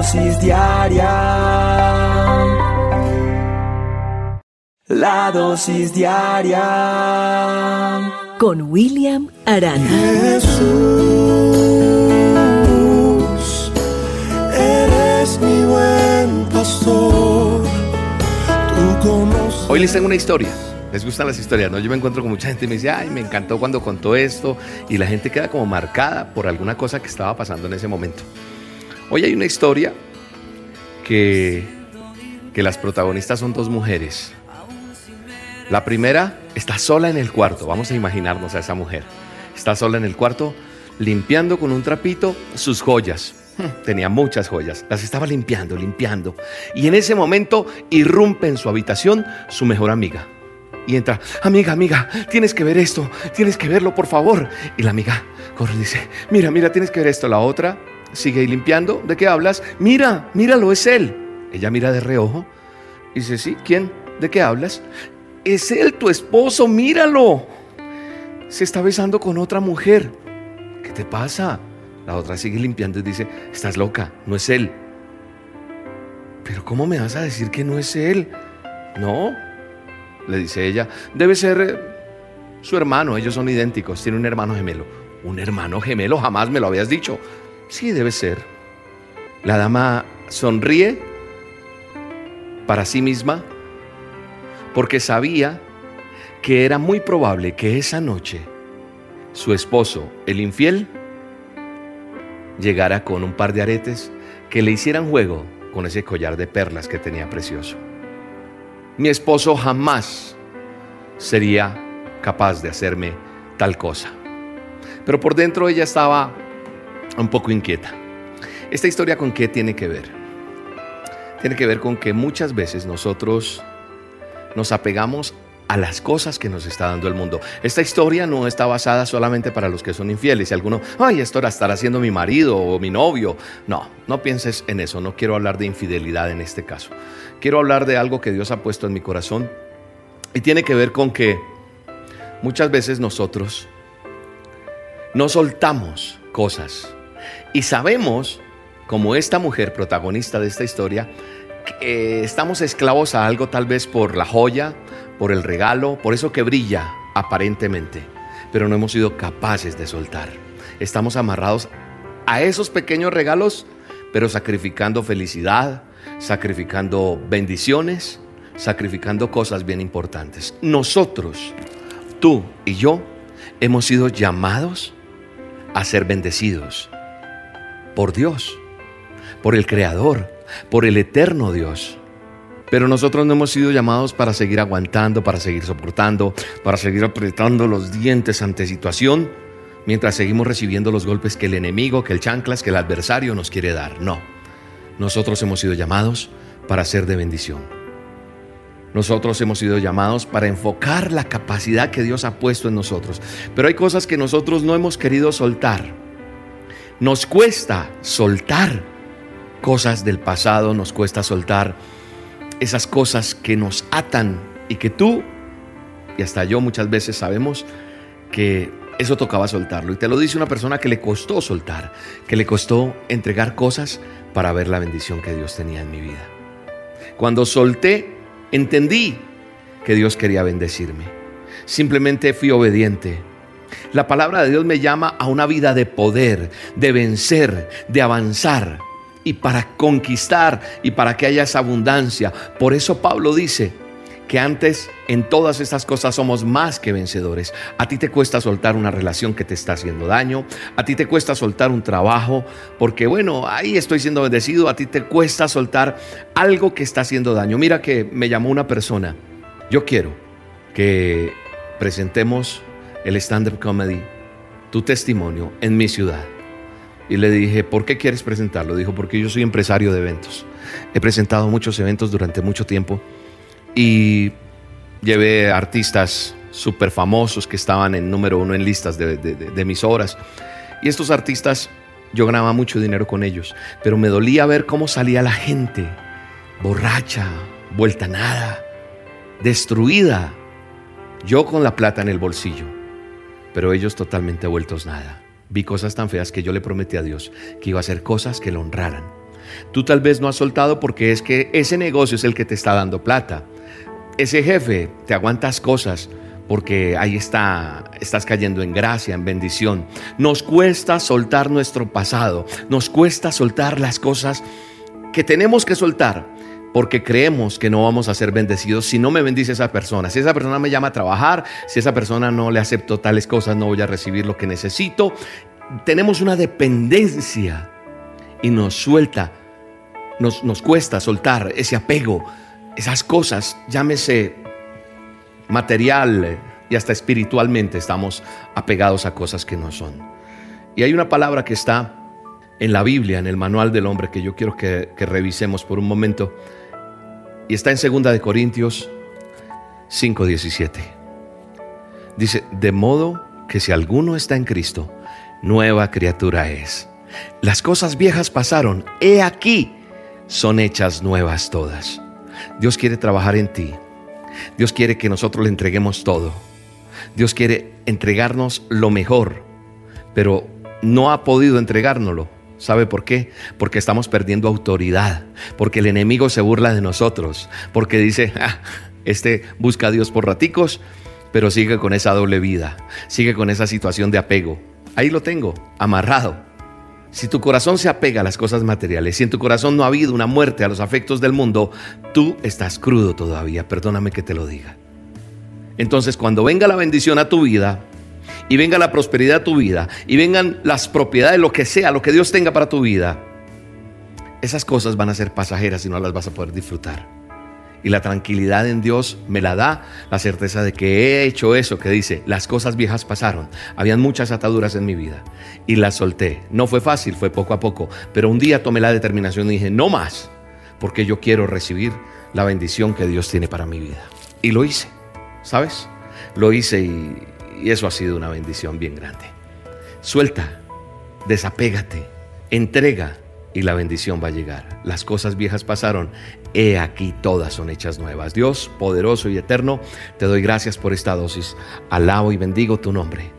Dosis diaria. La dosis diaria. Con William Arana. Jesús. Hoy les tengo una historia. ¿Les gustan las historias? ¿no? Yo me encuentro con mucha gente y me dice, ay, me encantó cuando contó esto. Y la gente queda como marcada por alguna cosa que estaba pasando en ese momento. Hoy hay una historia que, que las protagonistas son dos mujeres. La primera está sola en el cuarto. Vamos a imaginarnos a esa mujer. Está sola en el cuarto limpiando con un trapito sus joyas. Tenía muchas joyas, las estaba limpiando, limpiando. Y en ese momento irrumpe en su habitación su mejor amiga. Y entra, amiga, amiga, tienes que ver esto, tienes que verlo, por favor. Y la amiga corre y dice, mira, mira, tienes que ver esto. La otra sigue limpiando. ¿De qué hablas? Mira, míralo, es él. Ella mira de reojo y dice, sí, ¿quién? ¿De qué hablas? Es él, tu esposo, míralo. Se está besando con otra mujer. ¿Qué te pasa? La otra sigue limpiando y dice, estás loca, no es él. Pero ¿cómo me vas a decir que no es él? No, le dice ella, debe ser eh, su hermano, ellos son idénticos, tiene un hermano gemelo. ¿Un hermano gemelo? Jamás me lo habías dicho. Sí, debe ser. La dama sonríe para sí misma porque sabía que era muy probable que esa noche su esposo, el infiel, llegara con un par de aretes que le hicieran juego con ese collar de perlas que tenía precioso. Mi esposo jamás sería capaz de hacerme tal cosa. Pero por dentro ella estaba un poco inquieta. ¿Esta historia con qué tiene que ver? Tiene que ver con que muchas veces nosotros nos apegamos a las cosas que nos está dando el mundo. Esta historia no está basada solamente para los que son infieles. Si alguno, ay, esto era estar haciendo mi marido o mi novio. No, no pienses en eso. No quiero hablar de infidelidad en este caso. Quiero hablar de algo que Dios ha puesto en mi corazón y tiene que ver con que muchas veces nosotros no soltamos cosas y sabemos, como esta mujer protagonista de esta historia, que estamos esclavos a algo tal vez por la joya, por el regalo, por eso que brilla aparentemente, pero no hemos sido capaces de soltar. Estamos amarrados a esos pequeños regalos, pero sacrificando felicidad, sacrificando bendiciones, sacrificando cosas bien importantes. Nosotros, tú y yo, hemos sido llamados a ser bendecidos por Dios, por el Creador, por el eterno Dios. Pero nosotros no hemos sido llamados para seguir aguantando, para seguir soportando, para seguir apretando los dientes ante situación, mientras seguimos recibiendo los golpes que el enemigo, que el chanclas, que el adversario nos quiere dar. No, nosotros hemos sido llamados para ser de bendición. Nosotros hemos sido llamados para enfocar la capacidad que Dios ha puesto en nosotros. Pero hay cosas que nosotros no hemos querido soltar. Nos cuesta soltar cosas del pasado, nos cuesta soltar esas cosas que nos atan y que tú y hasta yo muchas veces sabemos que eso tocaba soltarlo. Y te lo dice una persona que le costó soltar, que le costó entregar cosas para ver la bendición que Dios tenía en mi vida. Cuando solté, entendí que Dios quería bendecirme. Simplemente fui obediente. La palabra de Dios me llama a una vida de poder, de vencer, de avanzar y para conquistar y para que haya esa abundancia. Por eso Pablo dice que antes en todas estas cosas somos más que vencedores. A ti te cuesta soltar una relación que te está haciendo daño, a ti te cuesta soltar un trabajo, porque bueno, ahí estoy siendo bendecido, a ti te cuesta soltar algo que está haciendo daño. Mira que me llamó una persona, yo quiero que presentemos el stand-up comedy, tu testimonio en mi ciudad. Y le dije, ¿por qué quieres presentarlo? Dijo, porque yo soy empresario de eventos. He presentado muchos eventos durante mucho tiempo y llevé artistas súper famosos que estaban en número uno en listas de, de, emisoras. Y estos artistas, yo ganaba mucho dinero con ellos, pero me dolía ver cómo salía la gente, borracha, vuelta nada, destruida. Yo con la plata en el bolsillo, pero ellos totalmente vueltos nada. Vi cosas tan feas que yo le prometí a Dios que iba a hacer cosas que lo honraran. Tú tal vez no has soltado porque es que ese negocio es el que te está dando plata. Ese jefe te aguantas cosas porque ahí está, estás cayendo en gracia, en bendición. Nos cuesta soltar nuestro pasado, nos cuesta soltar las cosas que tenemos que soltar porque creemos que no vamos a ser bendecidos si no me bendice esa persona. Si esa persona me llama a trabajar, si esa persona no le acepto tales cosas, no voy a recibir lo que necesito. Tenemos una dependencia y nos suelta, nos, nos cuesta soltar ese apego, esas cosas, llámese material y hasta espiritualmente estamos apegados a cosas que no son. Y hay una palabra que está en la Biblia, en el manual del hombre, que yo quiero que revisemos por un momento y está en 2 de Corintios 5:17. Dice, "De modo que si alguno está en Cristo, nueva criatura es. Las cosas viejas pasaron, he aquí, son hechas nuevas todas. Dios quiere trabajar en ti. Dios quiere que nosotros le entreguemos todo. Dios quiere entregarnos lo mejor, pero no ha podido entregárnoslo. ¿Sabe por qué? Porque estamos perdiendo autoridad, porque el enemigo se burla de nosotros, porque dice, ah, este busca a Dios por raticos, pero sigue con esa doble vida, sigue con esa situación de apego. Ahí lo tengo, amarrado. Si tu corazón se apega a las cosas materiales, si en tu corazón no ha habido una muerte a los afectos del mundo, tú estás crudo todavía, perdóname que te lo diga. Entonces cuando venga la bendición a tu vida, y venga la prosperidad a tu vida, y vengan las propiedades, lo que sea, lo que Dios tenga para tu vida, esas cosas van a ser pasajeras y no las vas a poder disfrutar. Y la tranquilidad en Dios me la da la certeza de que he hecho eso que dice, las cosas viejas pasaron. Habían muchas ataduras en mi vida y las solté. No fue fácil, fue poco a poco, pero un día tomé la determinación y dije, no más, porque yo quiero recibir la bendición que Dios tiene para mi vida. Y lo hice, ¿sabes? Lo hice y, y eso ha sido una bendición bien grande. Suelta, desapégate, entrega y la bendición va a llegar. Las cosas viejas pasaron, he aquí todas son hechas nuevas. Dios, poderoso y eterno, te doy gracias por esta dosis. Alabo y bendigo tu nombre.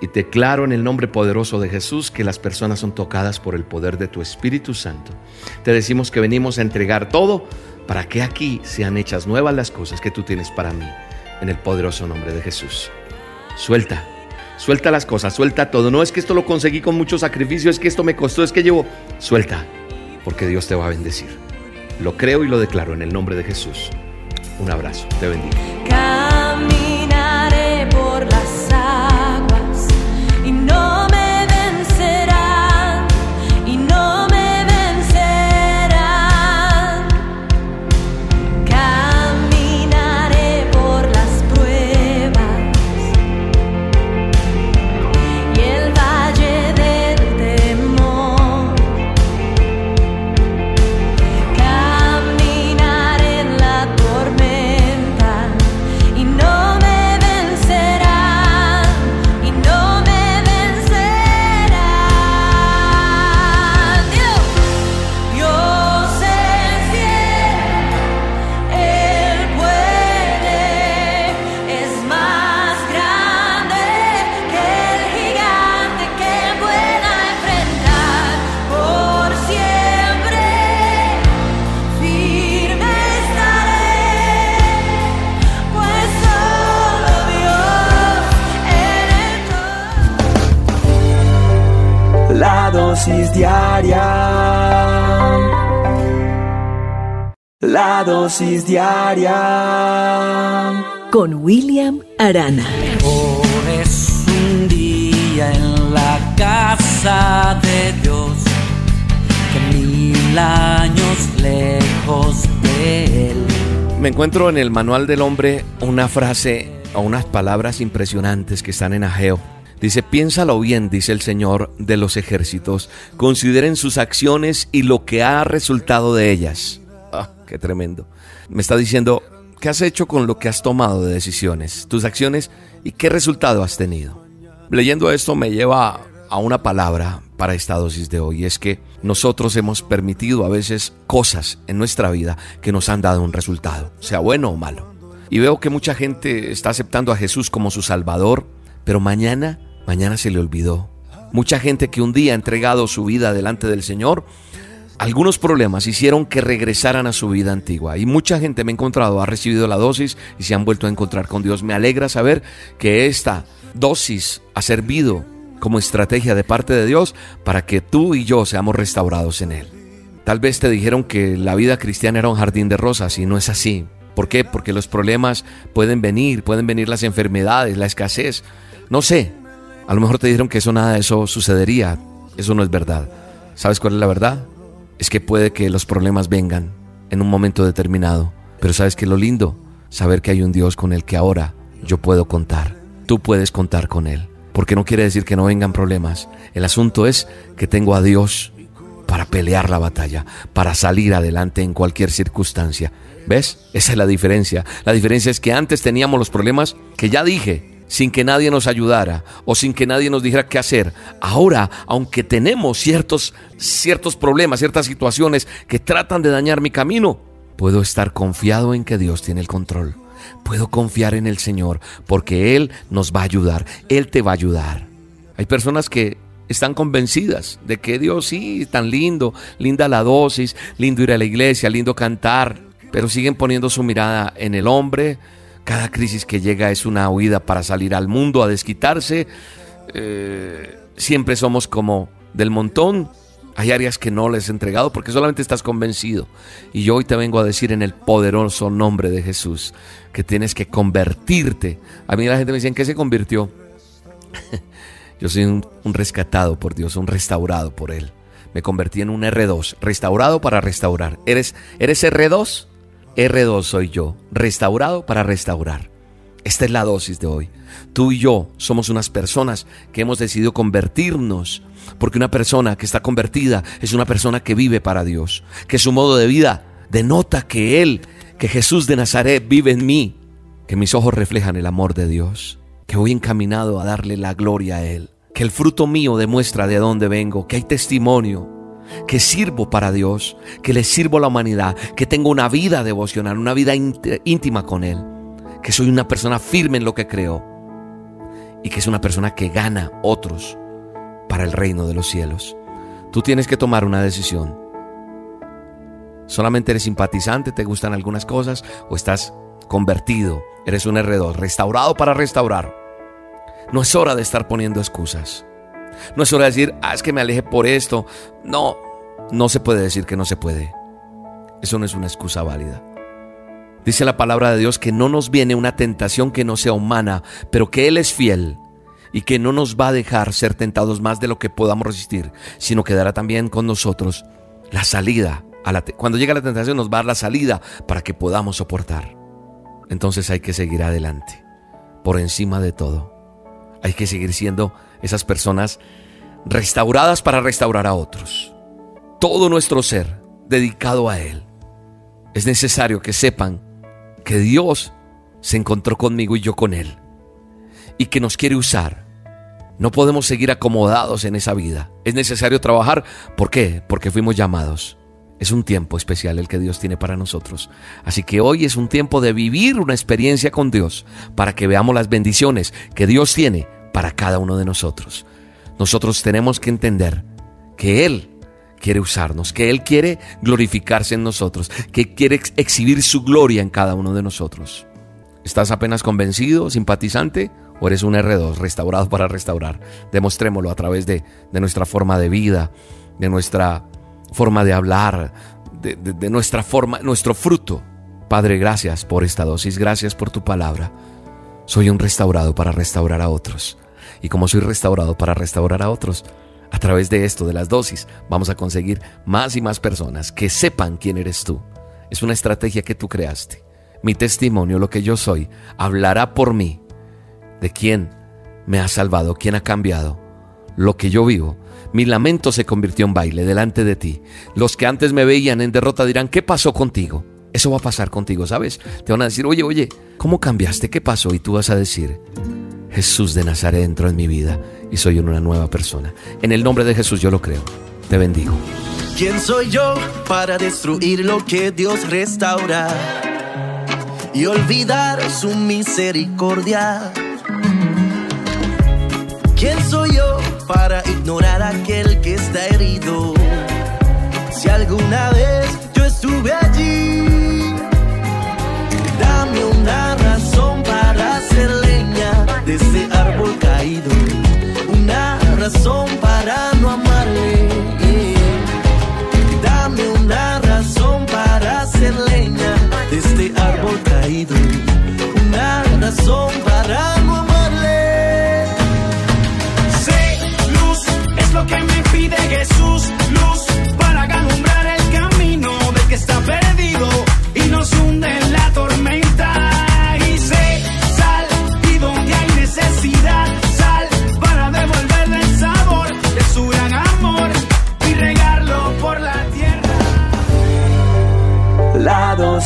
Y declaro en el nombre poderoso de Jesús que las personas son tocadas por el poder de tu Espíritu Santo. Te decimos que venimos a entregar todo para que aquí sean hechas nuevas las cosas que tú tienes para mí. En el poderoso nombre de Jesús. Suelta Suelta las cosas, suelta todo. No es que esto lo conseguí con mucho sacrificio, es que esto me costó, es que llevo. Suelta, porque Dios te va a bendecir. Lo creo y lo declaro en el nombre de Jesús. Un abrazo, te bendigo. Dosis diaria. La dosis diaria. Con William Arana. Mejor es un día en la casa de Dios que mil años lejos de Él. Me encuentro en el manual del hombre una frase o unas palabras impresionantes que están en Ageo. Dice, piénsalo bien, dice el Señor de los ejércitos, consideren sus acciones y lo que ha resultado de ellas. Ah, qué tremendo. Me está diciendo, ¿qué has hecho con lo que has tomado de decisiones, tus acciones y qué resultado has tenido? Leyendo esto me lleva a una palabra para esta dosis de hoy. Es que nosotros hemos permitido a veces cosas en nuestra vida que nos han dado un resultado, sea bueno o malo. Y veo que mucha gente está aceptando a Jesús como su Salvador, pero mañana, mañana se le olvidó. Mucha gente que un día ha entregado su vida delante del Señor, algunos problemas hicieron que regresaran a su vida antigua. Y mucha gente me ha encontrado, ha recibido la dosis y se han vuelto a encontrar con Dios. Me alegra saber que esta dosis ha servido como estrategia de parte de Dios para que tú y yo seamos restaurados en Él. Tal vez te dijeron que la vida cristiana era un jardín de rosas y no es así. ¿Por qué? Porque los problemas pueden venir, pueden venir las enfermedades, la escasez. No sé, a lo mejor te dijeron que eso nada de eso sucedería. Eso no es verdad. ¿Sabes cuál es la verdad? Es que puede que los problemas vengan en un momento determinado. Pero ¿sabes qué es lo lindo? Saber que hay un Dios con el que ahora yo puedo contar. Tú puedes contar con Él. Porque no quiere decir que no vengan problemas. El asunto es que tengo a Dios para pelear la batalla, para salir adelante en cualquier circunstancia. ¿Ves? Esa es la diferencia. La diferencia es que antes teníamos los problemas que ya dije, sin que nadie nos ayudara o sin que nadie nos dijera qué hacer. Ahora, aunque tenemos ciertos, ciertos problemas, ciertas situaciones que tratan de dañar mi camino, puedo estar confiado en que Dios tiene el control. Puedo confiar en el Señor porque Él nos va a ayudar. Él te va a ayudar. Hay personas que están convencidas de que Dios sí, tan lindo, linda la dosis, lindo ir a la iglesia, lindo cantar, pero siguen poniendo su mirada en el hombre, cada crisis que llega es una huida para salir al mundo a desquitarse. Eh, siempre somos como del montón. Hay áreas que no les he entregado porque solamente estás convencido. Y yo hoy te vengo a decir en el poderoso nombre de Jesús que tienes que convertirte. A mí la gente me dice, ¿en qué se convirtió? yo soy un, rescatado por Dios, un restaurado por Él. Me convertí en un R2, restaurado para restaurar. ¿Eres, eres R2? R2 soy yo, restaurado para restaurar. Esta es la dosis de hoy. Tú y yo somos unas personas que hemos decidido convertirnos, porque una persona que está convertida es una persona que vive para Dios, que su modo de vida denota que Él, que Jesús de Nazaret vive en mí, que mis ojos reflejan el amor de Dios, que voy encaminado a darle la gloria a Él, que el fruto mío demuestra de dónde vengo, que hay testimonio, que sirvo para Dios, que le sirvo a la humanidad, que tengo una vida devocional, una vida íntima con Él, que soy una persona firme en lo que creo y que es una persona que gana otros para el reino de los cielos. Tú tienes que tomar una decisión. Solamente eres simpatizante, te gustan algunas cosas o estás convertido, eres un R2, restaurado para restaurar. No es hora de estar poniendo excusas. No es hora de decir, ah, es que me aleje por esto. No, no se puede decir que no se puede. Eso no es una excusa válida. Dice la palabra de Dios que no nos viene una tentación que no sea humana, pero que Él es fiel y que no nos va a dejar ser tentados más de lo que podamos resistir, sino que dará también con nosotros la salida. A la Cuando llega la tentación nos va a dar la salida para que podamos soportar. Entonces hay que seguir adelante, por encima de todo. Hay que seguir siendo esas personas restauradas para restaurar a otros. Todo nuestro ser dedicado a Él. Es necesario que sepan que Dios se encontró conmigo y yo con Él. Y que nos quiere usar. No podemos seguir acomodados en esa vida. Es necesario trabajar. ¿Por qué? Porque fuimos llamados. Es un tiempo especial el que Dios tiene para nosotros. Así que hoy es un tiempo de vivir una experiencia con Dios para que veamos las bendiciones que Dios tiene para cada uno de nosotros. Nosotros tenemos que entender que Él quiere usarnos, que Él quiere glorificarse en nosotros, que quiere exhibir su gloria en cada uno de nosotros. ¿Estás apenas convencido, simpatizante? ¿O eres un R2 restaurado para restaurar? Demostrémoslo a través de, de nuestra forma de vida, de nuestra forma de hablar, de, de nuestra forma, nuestro fruto. Padre, gracias por esta dosis, gracias por tu palabra. Soy un restaurado para restaurar a otros. Y como soy restaurado para restaurar a otros, a través de esto, de las dosis, vamos a conseguir más y más personas que sepan quién eres tú. Es una estrategia que tú creaste. Mi testimonio, lo que yo soy, hablará por mí de quién me ha salvado, quién ha cambiado, lo que yo vivo. Mi lamento se convirtió en baile delante de ti. Los que antes me veían en derrota dirán, ¿qué pasó contigo? Eso va a pasar contigo, ¿sabes? Te van a decir, oye, oye, ¿cómo cambiaste? ¿Qué pasó? Y tú vas a decir, Jesús de Nazaret entró en mi vida y soy una nueva persona. En el nombre de Jesús yo lo creo. Te bendigo. ¿Quién soy yo para destruir lo que Dios restaura y olvidar su misericordia? ¿Quién soy yo para ignorar a aquel que está herido? Si alguna vez yo estuve allí, dame una una razón para no amarle. Dame una razón para hacer leña de este árbol caído, una razón para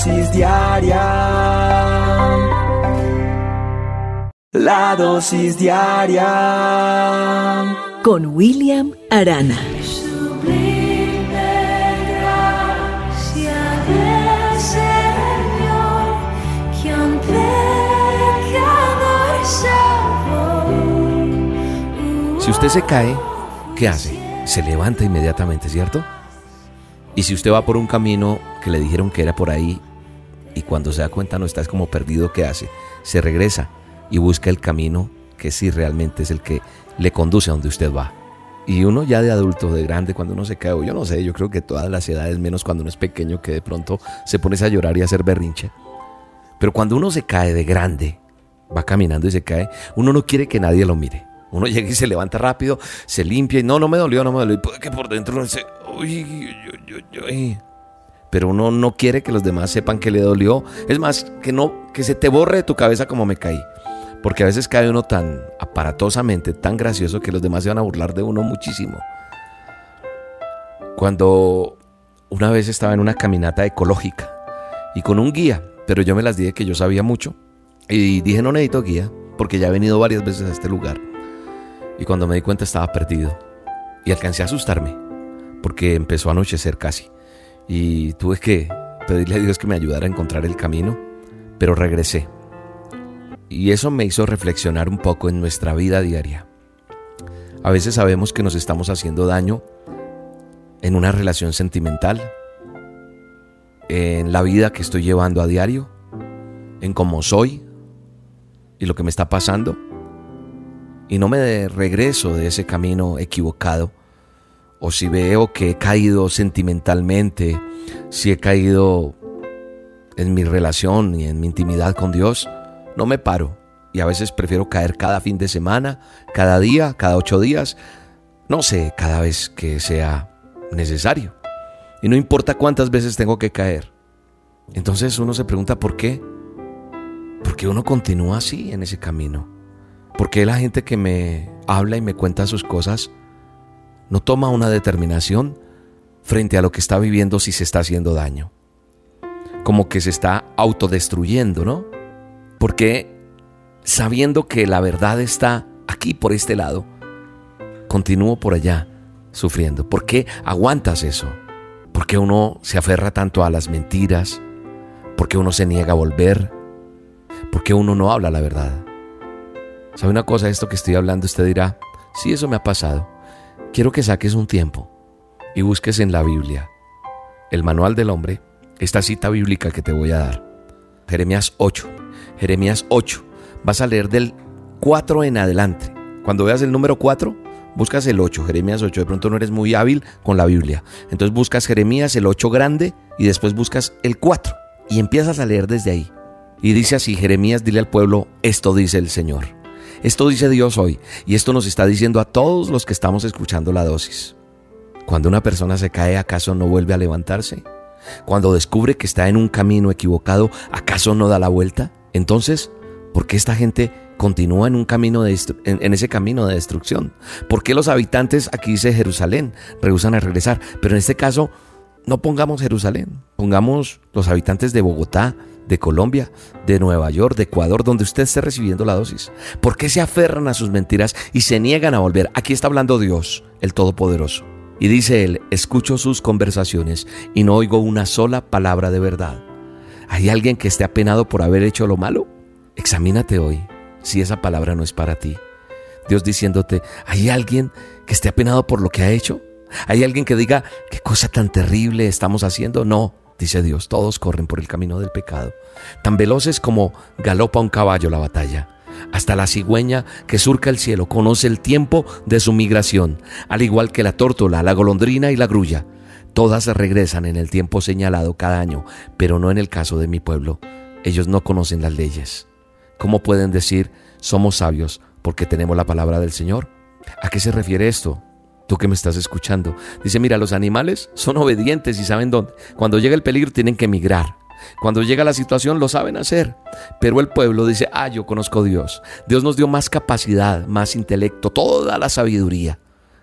dosis diaria La dosis diaria con William Arana. Sublime gracia del Señor, que un pecador salvó. Si usted se cae, ¿qué hace? Se levanta inmediatamente, ¿cierto? Y si usted va por un camino que le dijeron que era por ahí y cuando se da cuenta no está es como perdido, ¿qué hace? Se regresa y busca el camino que sí realmente es el que le conduce a donde usted va. Y uno ya de adulto, de grande, cuando uno se cae, yo no sé, yo creo que todas las edades, menos cuando uno es pequeño, que de pronto se pone a llorar y a hacer berrinche. Pero cuando uno se cae de grande, va caminando y se cae, uno no quiere que nadie lo mire. Uno llega y se levanta rápido, se limpia y no, no me dolió, no me dolió. Y puede que por dentro uno dice, uy, uy, uy, uy. Pero uno no quiere que los demás sepan que le dolió. Es más, que no, que se te borre de tu cabeza como me caí. Porque a veces cae uno tan aparatosamente, tan gracioso que los demás se van a burlar de uno muchísimo. Cuando una vez estaba en una caminata ecológica y con un guía, pero yo me las dije que yo sabía mucho y dije no necesito guía porque ya he venido varias veces a este lugar. Y cuando me di cuenta estaba perdido y alcancé a asustarme porque empezó a anochecer casi y tuve que pedirle a Dios que me ayudara a encontrar el camino, pero regresé y eso me hizo reflexionar un poco en nuestra vida diaria. A veces sabemos que nos estamos haciendo daño en una relación sentimental, en la vida que estoy llevando a diario, en cómo soy y lo que me está pasando. Y no me regreso de ese camino equivocado. O si veo que he caído sentimentalmente, si he caído en mi relación y en mi intimidad con Dios, no me paro. Y a veces prefiero caer cada fin de semana, cada día, cada ocho días. No sé, cada vez que sea necesario. Y no importa cuántas veces tengo que caer. Entonces uno se pregunta por qué. ¿Por qué uno continúa así en ese camino? ¿Por qué la gente que me habla y me cuenta sus cosas no toma una determinación frente a lo que está viviendo si se está haciendo daño? Como que se está autodestruyendo, ¿no? Porque sabiendo que la verdad está aquí por este lado, continúo por allá sufriendo. ¿Por qué aguantas eso? ¿Por qué uno se aferra tanto a las mentiras? ¿Por qué uno se niega a volver? ¿Por qué uno no habla la verdad? ¿Sabe una cosa? Esto que estoy hablando, usted dirá, sí, eso me ha pasado. Quiero que saques un tiempo y busques en la Biblia, el manual del hombre, esta cita bíblica que te voy a dar. Jeremías 8, Jeremías 8. Vas a leer del 4 en adelante. Cuando veas el número 4, buscas el 8, Jeremías 8. De pronto no eres muy hábil con la Biblia. Entonces buscas Jeremías, el 8 grande, y después buscas el 4. Y empiezas a leer desde ahí. Y dice así, Jeremías, dile al pueblo, esto dice el Señor. Esto dice Dios hoy. Y esto nos está diciendo a todos los que estamos escuchando la dosis. Cuando una persona se cae, ¿acaso no vuelve a levantarse? Cuando descubre que está en un camino equivocado, ¿acaso no da la vuelta? Entonces, ¿por qué esta gente continúa en un camino en, ese camino de destrucción? ¿Por qué los habitantes aquí dice Jerusalén rehusan a regresar? Pero en este caso no pongamos Jerusalén, pongamos los habitantes de Bogotá, de Colombia, de Nueva York, de Ecuador, donde usted esté recibiendo la dosis. ¿Por qué se aferran a sus mentiras y se niegan a volver? Aquí está hablando Dios, el Todopoderoso. Y dice él, escucho sus conversaciones y no oigo una sola palabra de verdad. ¿Hay alguien que esté apenado por haber hecho lo malo? Examínate hoy si esa palabra no es para ti. Dios diciéndote, ¿hay alguien que esté apenado por lo que ha hecho? ¿Hay alguien que diga, qué cosa tan terrible estamos haciendo? No, dice Dios, todos corren por el camino del pecado, tan veloces como galopa un caballo la batalla. Hasta la cigüeña que surca el cielo conoce el tiempo de su migración, al igual que la tórtola, la golondrina y la grulla. Todas regresan en el tiempo señalado cada año, pero no en el caso de mi pueblo. Ellos no conocen las leyes. ¿Cómo pueden decir somos sabios porque tenemos la palabra del Señor? ¿A qué se refiere esto? Tú que me estás escuchando. Dice, mira, los animales son obedientes y saben dónde. Cuando llega el peligro tienen que emigrar. Cuando llega la situación lo saben hacer. Pero el pueblo dice, ah, yo conozco a Dios. Dios nos dio más capacidad, más intelecto, toda la sabiduría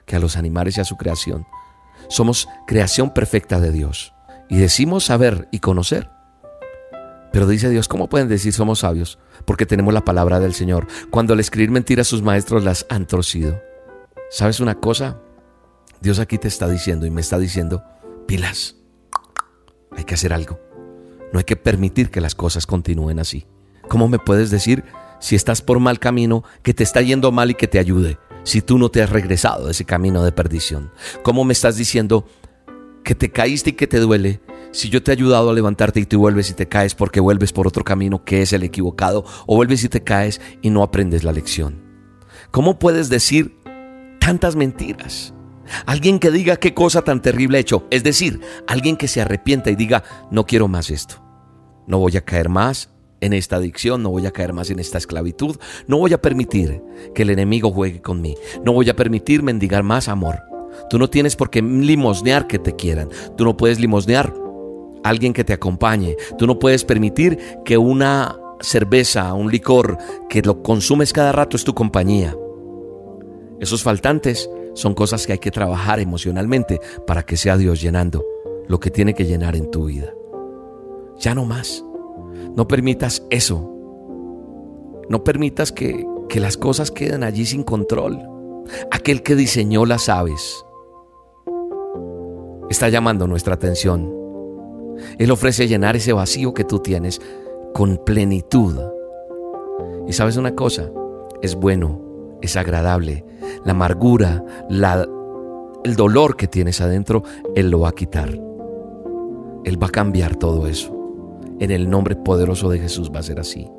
que a los animales y a su creación. Somos creación perfecta de Dios. Y decimos saber y conocer. Pero dice Dios, ¿cómo pueden decir somos sabios? Porque tenemos la palabra del Señor. Cuando al escribir mentiras sus maestros las han torcido. ¿Sabes una cosa? Dios aquí te está diciendo y me está diciendo, pilas, hay que hacer algo. No hay que permitir que las cosas continúen así. ¿Cómo me puedes decir si estás por mal camino, que te está yendo mal y que te ayude, si tú no te has regresado de ese camino de perdición? ¿Cómo me estás diciendo que te caíste y que te duele, si yo te he ayudado a levantarte y tú vuelves y te caes porque vuelves por otro camino que es el equivocado, o vuelves y te caes y no aprendes la lección? ¿Cómo puedes decir tantas mentiras? Alguien que diga qué cosa tan terrible he hecho, es decir, alguien que se arrepienta y diga, no quiero más esto, no voy a caer más en esta adicción, no voy a caer más en esta esclavitud, no voy a permitir que el enemigo juegue con mí, no voy a permitir mendigar más amor. Tú no tienes por qué limosnear que te quieran, tú no puedes limosnear a alguien que te acompañe, tú no puedes permitir que una cerveza, un licor que lo consumes cada rato es tu compañía. Esos faltantes son cosas que hay que trabajar emocionalmente para que sea Dios llenando lo que tiene que llenar en tu vida. Ya no más. No permitas eso. No permitas que, que las cosas queden allí sin control. Aquel que diseñó las aves está llamando nuestra atención. Él ofrece llenar ese vacío que tú tienes con plenitud. Y sabes una cosa, es bueno, es agradable. La amargura, la, el dolor que tienes adentro, Él lo va a quitar. Él va a cambiar todo eso. En el nombre poderoso de Jesús va a ser así.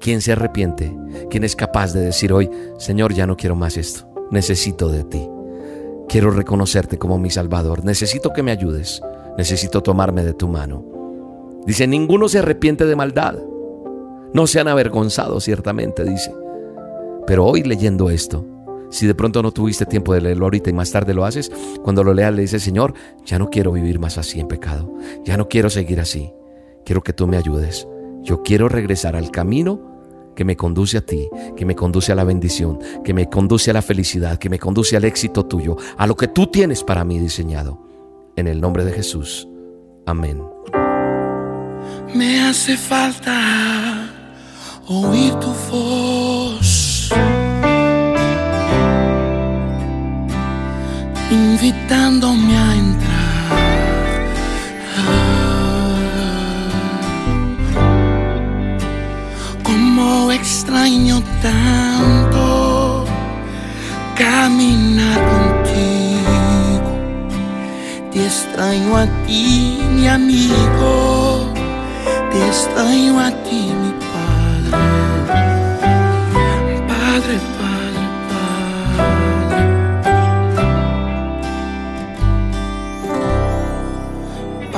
¿Quién se arrepiente? ¿Quién es capaz de decir hoy, Señor, ya no quiero más esto? Necesito de ti. Quiero reconocerte como mi Salvador. Necesito que me ayudes. Necesito tomarme de tu mano. Dice, ninguno se arrepiente de maldad. No se han avergonzado, ciertamente, dice. Pero hoy leyendo esto, si de pronto no tuviste tiempo de leerlo ahorita y más tarde lo haces, cuando lo leas le dices, Señor, ya no quiero vivir más así en pecado. Ya no quiero seguir así. Quiero que tú me ayudes. Yo quiero regresar al camino que me conduce a ti, que me conduce a la bendición, que me conduce a la felicidad, que me conduce al éxito tuyo, a lo que tú tienes para mí diseñado. En el nombre de Jesús. Amén. Me hace falta oír tu voz, invitándome a entrar. Como extraño tanto caminar contigo. Te extraño a ti, mi amigo. Te extraño a ti, mi padre.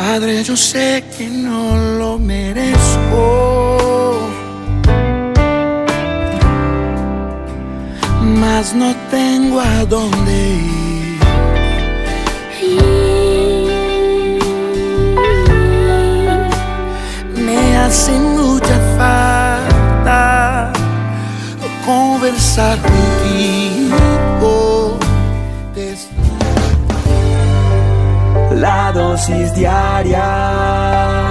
Padre. Yo sé que no lo merezco. Mas no tengo a dónde ir. Me hace mucha falta conversar contigo. La dosis diaria